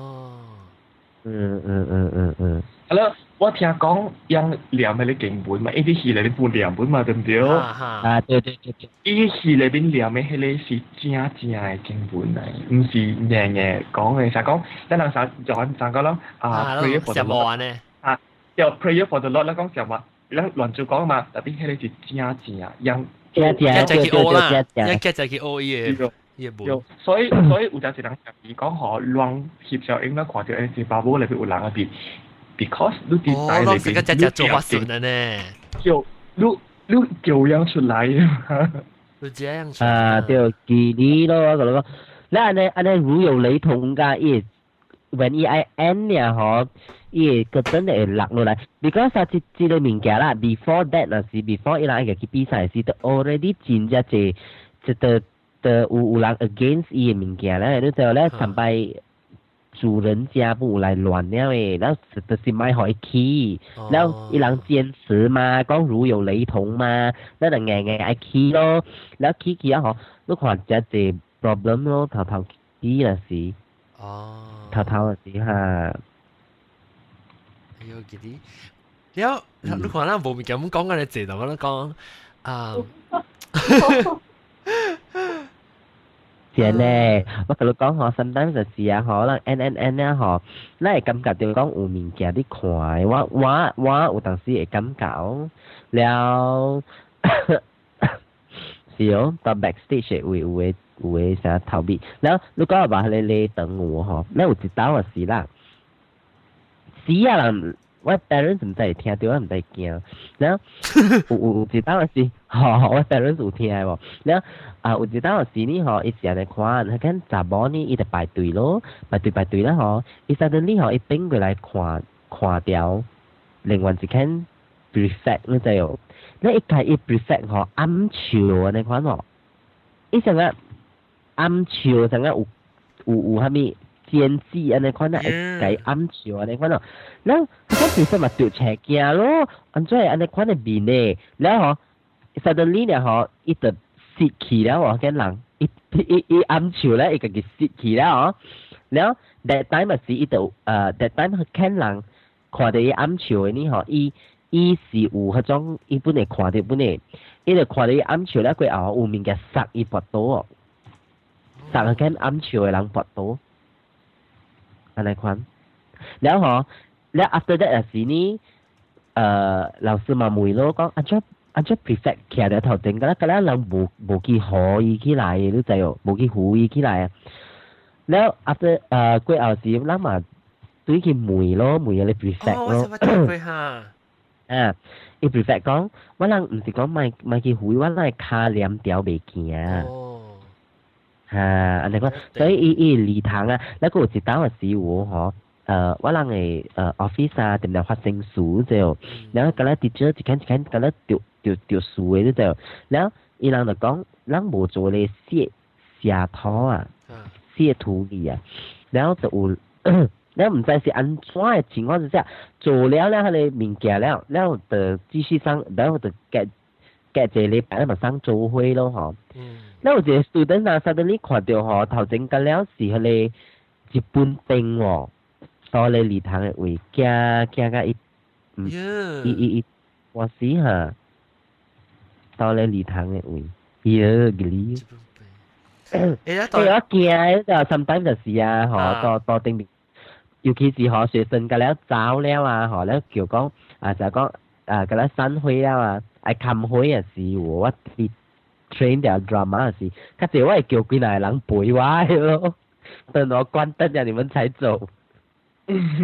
嗯嗯嗯嗯嗯。係咯，我聽講養念係你敬本嘛，呢啲戲裏邊冇念本嘛，對唔對？啊，對對對對。呢啲戲裏邊念嘅係你是真正嘅敬本嚟，唔是硬硬講嘅。就講一兩首就咁就講咯，啊，prayer for the Lord 咧，啊，又 prayer for the Lord 啦，講成話，咧輪住講嘛，特別係你是真正，因一隻叫 O 啦，一隻就叫 O 嘅。日本。所以所以有陣時人而講學 run 協就應該看到誒是巴布裏邊有人入邊，because 你啲仔裏邊，你啲做乜事嘅呢？就你你叫樣出來嘛？就這樣出來。啊，就記你咯，咁樣。那安尼安尼如有雷同噶，伊 when 伊愛 end 呀吼，伊個真係會落落來。because 啊，即即個物件啦，before that 啊是 before 伊人個去比賽是都 already 真正濟，即個。的有有人 against 伊嘅物件咧，你只有咧，惨败主人家不来乱撩喂，那都是买好 key，然后伊人坚持嘛，光如有雷同嘛，那哪硬硬 k e 咯，然后 key 起啊吼，都可能在 problem 咯，头。偷几下事，头偷下下。哎哟，弟弟，了，你看那冇咪讲我们讲个咧，自动我讲啊。姐呢？我跟你讲吼，简单就是啊吼，咱 N N N 呢吼，那会感觉到老公有敏感的块，我我我有当时会感觉到，了，哦，到 backstage 会有哎有哎啥逃避，那如果我话你拉等我吼，那有一道啊，是啦！是啊！我大人唔在听，对我唔在惊。然后 有有有一档是，吼，我大人有听喎。然后啊，有一档是呢，吼，一时人来看，他见查某呢，伊就排队咯，排队排队啦，吼。伊三个人吼一并过来看，看掉，另外一间 prefect，咪就喎。你一睇一 prefect，吼暗潮，你看到。伊感觉暗潮，有有有虾米？先知，安尼看啊，一个暗潮安尼看到，那他其实嘛就邪惊咯，安在安尼看的面呢，然后 suddenly 呢吼，一直失去了哦，跟人一一一暗潮咧，一个失去了哦，然后 that time 是一头呃 that time 人，看到伊暗球的呢吼，伊伊是有何种一般的看到不呢？伊就看到伊暗球咧，过后哦，后面嘅杀伊搏哦，杀个跟暗潮的人搏倒。ะไรความแล้วหรอ แล้ว after that สีนี้ เอ่อเราซื้อมามุยโลก็อาจจะอาจจะ prefect เขียนแต่ถอดจรงก็แล้วก็แล้วเราบุบุกี่หอยขี้ไหลหรือใจอ่บุกี่หูยขี้ไหลแล้ว after เอ่อ กล้วยเอาสีแล้วมาตุ้ยกินมุยโลมุยอะไร prefect โอ่า อีพรีเฟกต์ก็ว่าลังอุติก็ไม่ไม่กี่หุยว่าลายคาเลียมเตียวเบกี้อ่ะ吓，安尼讲，所以伊伊立堂啊，然后就讲说，师傅吼，呃，我啷诶呃，Office 啊，点点发生事子哦，然后刚刚直接一看一看，刚刚丢丢丢树的了，然后伊人就讲，咱无做咧泄泄土啊，泄土气啊，然后就有，然后毋知是安怎诶情况之下，做了了哈嘞面颊了，然后就继续上，然后就隔隔谢你，别物上做会咯吼。咧有一個 student 啊，suddenly 看到吼頭前隔了是迄個日本兵哦，所咧禮堂嘅位驚驚甲伊，伊伊伊，我死嚇，所咧禮堂嘅位，喲，吉哩。誒，我驚就 sometimes 就是啊，吼，多多定定，尤其是吼學生隔了走了啊，吼咧叫講啊就講啊隔了散會了啊，啊冚會也是喎，我跌。train 掉 drama 是，他这我会叫几来人陪我咯，等我关灯了你们才走，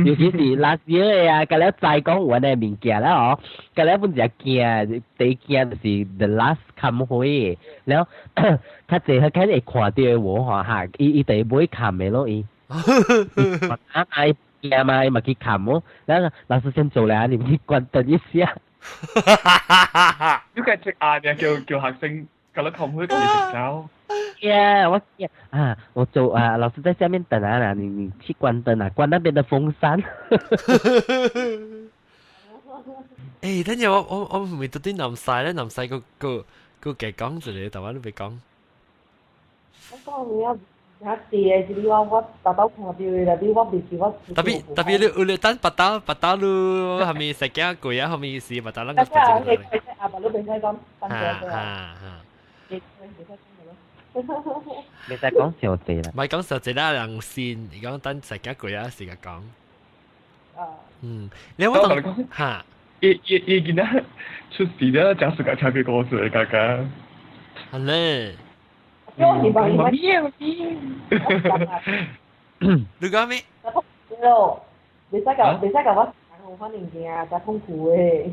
尤其是 l a s 啊，个了再讲我个面见了哦，个了不只惊，第一惊就是 the last 忏悔，然后卡这他肯定看到我哈，他他得不会看咪咯，伊，我哪爱见嘛，咪去看么，然后老师先走了，你们关灯一下。又该出阿的叫叫学生。À. yeah 噶啦，佢唔會跟你食膠。Yeah，我啊，我走啊，老師在下面等啊啦，你你去關燈啊，關那邊的風扇。誒，等陣我我我唔係特登淋曬咧，淋曬個個個嘅講住你，但係都未講。我講你啊。tapi tapi lu ulu tan patah patah lu kami sekian aku ya kami isi patah lang patah lu ha ha ha 你就講笑字啦。唔係講笑字啦，能線而講等食幾句啊，時間講。嗯，你有冇同嚇？一一一見啦，出事啦，講時間差別過少嘅價格。係咧。你講咩？你再講，你再講我。我反正驚啊，真痛苦誒，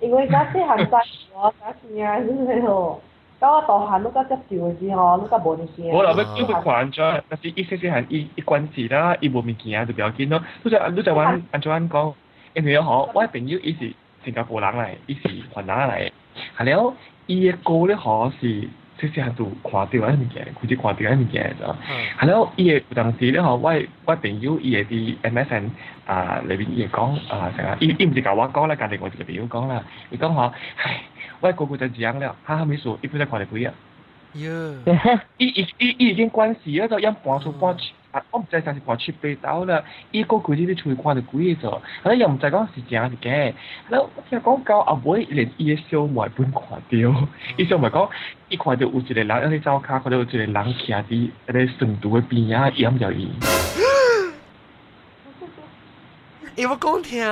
因為嗰啲行曬我，嗰啲啊，真係哦。到我到下，你讲介绍去子吼，你讲无联系啊。我老尾就备群在，但是一些些还一一关字啦，一无名片啊，就不要紧咯。都在都在玩安卓安讲，因为好，我朋友伊是新加坡人来，伊是华人来。还有伊个咧好是，一些些在群聊一面见，佮只群聊一面见着。还有伊个同事咧好，我我朋友伊个伫 MSN 啊里边伊讲啊，伊伊唔是讲我讲啦，隔定我朋友讲啦，伊讲好，唉。外哥哥在这样了，他还没说，一直在看着鬼啊！哟，他，伊已经关系了，都要搬出搬去，啊，我知在啥时搬去被岛了。伊哥哥在在出去看着鬼的时候，他又唔知讲是正的嘅。那又讲教阿妹连 ESO 卖搬群掉，伊想咪讲，伊看到有一个人喺你周卡，或者有一个人徛在一个顺都的边啊，阴着伊。要 我讲听，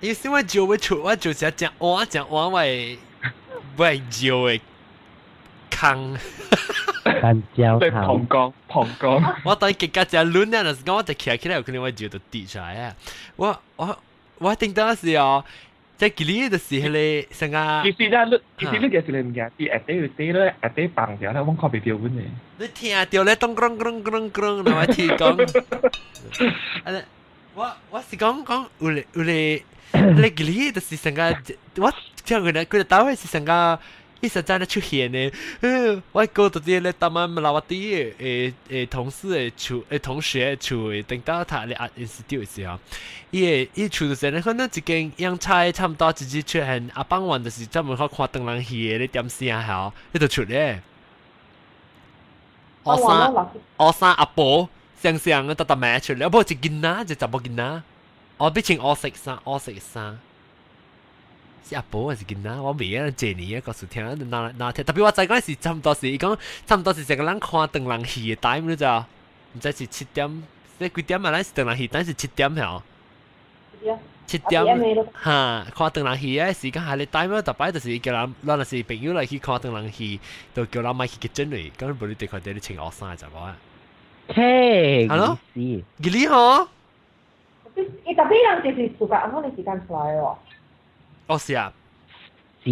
伊因为就会出，我就是一讲，我喂。喂耀嘅坑，香蕉對膀胱膀胱。我對極格就亂咧，嗱，我就企起嚟，佢哋我照到跌出嚟啊！我我我定當時哦。即係佢呢啲時係你成啊！其實咧，其實呢件事你唔驚，啲 at 啲要啲咧，at 啲棒嘅咧，我確別掉本嘅。你聽下掉咧，咚咚咚咚咚，同埋鐵講。我我是講講，有你有你。你 l 里？就是想个我，这个人呢，佮你单位是上个，一直在那出现呢。我过多啲咧，同班、老伙仔、诶诶同事诶，出诶同学出，等到他咧啊，institute 是啊，伊诶伊出就是咧，可能一间央差差不多直接出现。阿邦云的是专门靠看灯人戏，咧，点先啊？好，你就出咧。学三，阿三，阿伯，想想都都买出咧，阿伯几斤呐？就十包斤呐？我俾钱我食衫，我食衫。是阿婆还是囡他？我未记得你啊，嗰时听，那那听，特别我再讲时差唔多时，伊讲差唔多时成个人看邓浪戏嘅台，你知道？唔知是七点，即系几点啊？嗱，是邓浪戏，但是七点系七点。七点。吓，看邓浪戏诶时间系你带咩？大摆就是叫人，嗱，是朋友来去看邓浪戏，就叫人买去个真位，咁你不对佢哋请我三就讲啦。h e hello，你好。一十点就是足够安康时间出来了。哦是啊，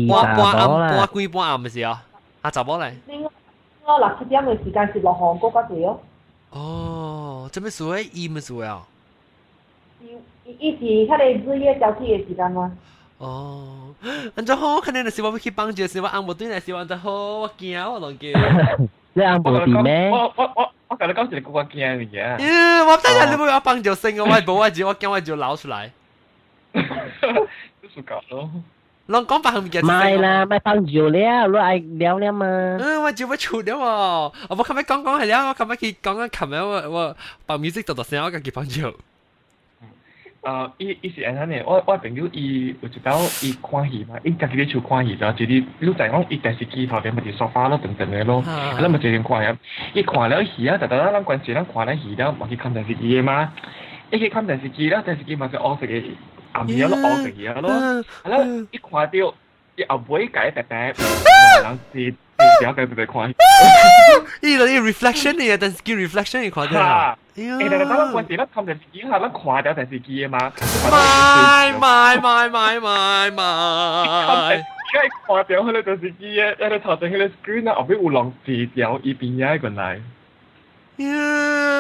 半半不半半半半不是啊？啊查不多嘞。我六七点的时间是落雨，高加多哦。哦，这么说，怎么算啊？伊一是他的日夜交替的时间吗？哦，安怎好？肯定就是我要去帮助，是我按摩对来，是我安怎好？我惊我拢惊。你按摩对咩？我我我我甲你讲一个我惊嘅嘢。咦，我真系你冇要帮助先，我冇我就我惊我就捞出来。就是搞咯。拢讲白唔记得。咪啦，咪帮助了，你爱了了嘛？嗯，我就要出了喎。我冇咁样讲讲系了，我咁样去讲讲琴日我我把 music 读读声，我家己帮助。呃，伊伊是安尼呢？我我朋友伊有一道伊看戏嘛，伊家己咧就欢喜了，就是你知在讲伊电视机头顶不是沙发咯，等等的咯，啊，咱咪就用看呀，伊看了戏啊，但但咱咱关系咱看了戏了，嘛去看电视伊嘛，伊去看电视机了，电视机嘛是恶色伊，暗咪了咯，恶个伊了咯，啊，咱一看到一阿妹家白白，人是。而家睇到你看，呢個啲 reflection 嚟嘅，電視機 reflection 你看到啦。誒，但係嗰陣時咧，睇電視機係咧看到電視機啊嘛。買買買買買買！而家看到佢哋電視機啊，喺度頭先佢哋 screen 啊，後邊有浪字條一邊一個嚟。呀，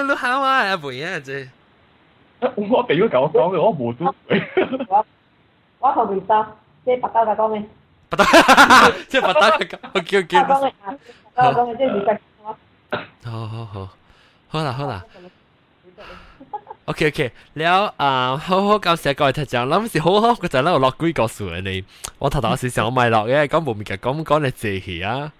你喊我阿妹啊，啫！我俾佢講講嘅，我冇做。我我後面得，即係白交大講嘅。不得，即系不得咁，叫 叫。我帮我帮你即系预计。好好好，好啦好啦。O K O K，了啊，好好感谢各位听众，临时好好佢就喺度落鬼个数你，我头头先想咪落嘅，讲冇面夹讲唔讲嚟谢佢啊。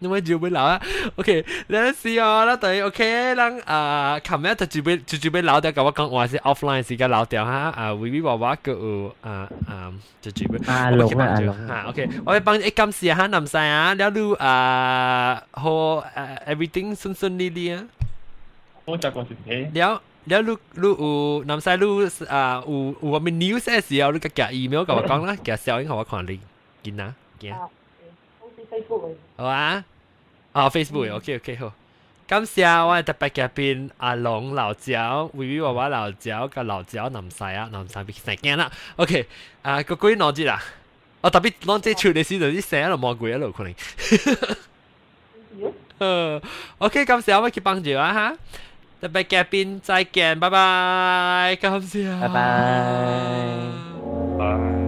因为就被老啊，OK，那是哦，那等于 OK，咱啊，comment 就就被就就被老掉，跟我讲话是 offline 是个老掉哈，啊，微微娃娃个有啊啊，就就被啊，龙啊龙啊，OK，我要帮你今时哈南山啊，了路啊，好啊，everything 顺顺利利啊，我再讲一遍，了。แล้วลูกลูกอูนำไซลูอ่าอูอูว่ามีนิวส์เอสเดียวลูกกับแกอีเมลกับว่ากล้องนะแกเซลล์ให้เขาว่าขวานลิงกินนะแก Facebook เลยเอาอ่ะ啊 Facebook，OK，OK，好。感謝我特別嘉賓阿龍老椒，維維娃娃老椒，甲老椒南西啊，南西別成驚啦。OK，啊，個鬼哪隻啦？我特別攞隻出嚟先，就啲聲喺度望鬼喺度可能。呃，OK，感謝我去幫助啊哈。特別嘉賓再見，拜拜，感謝，拜拜，拜。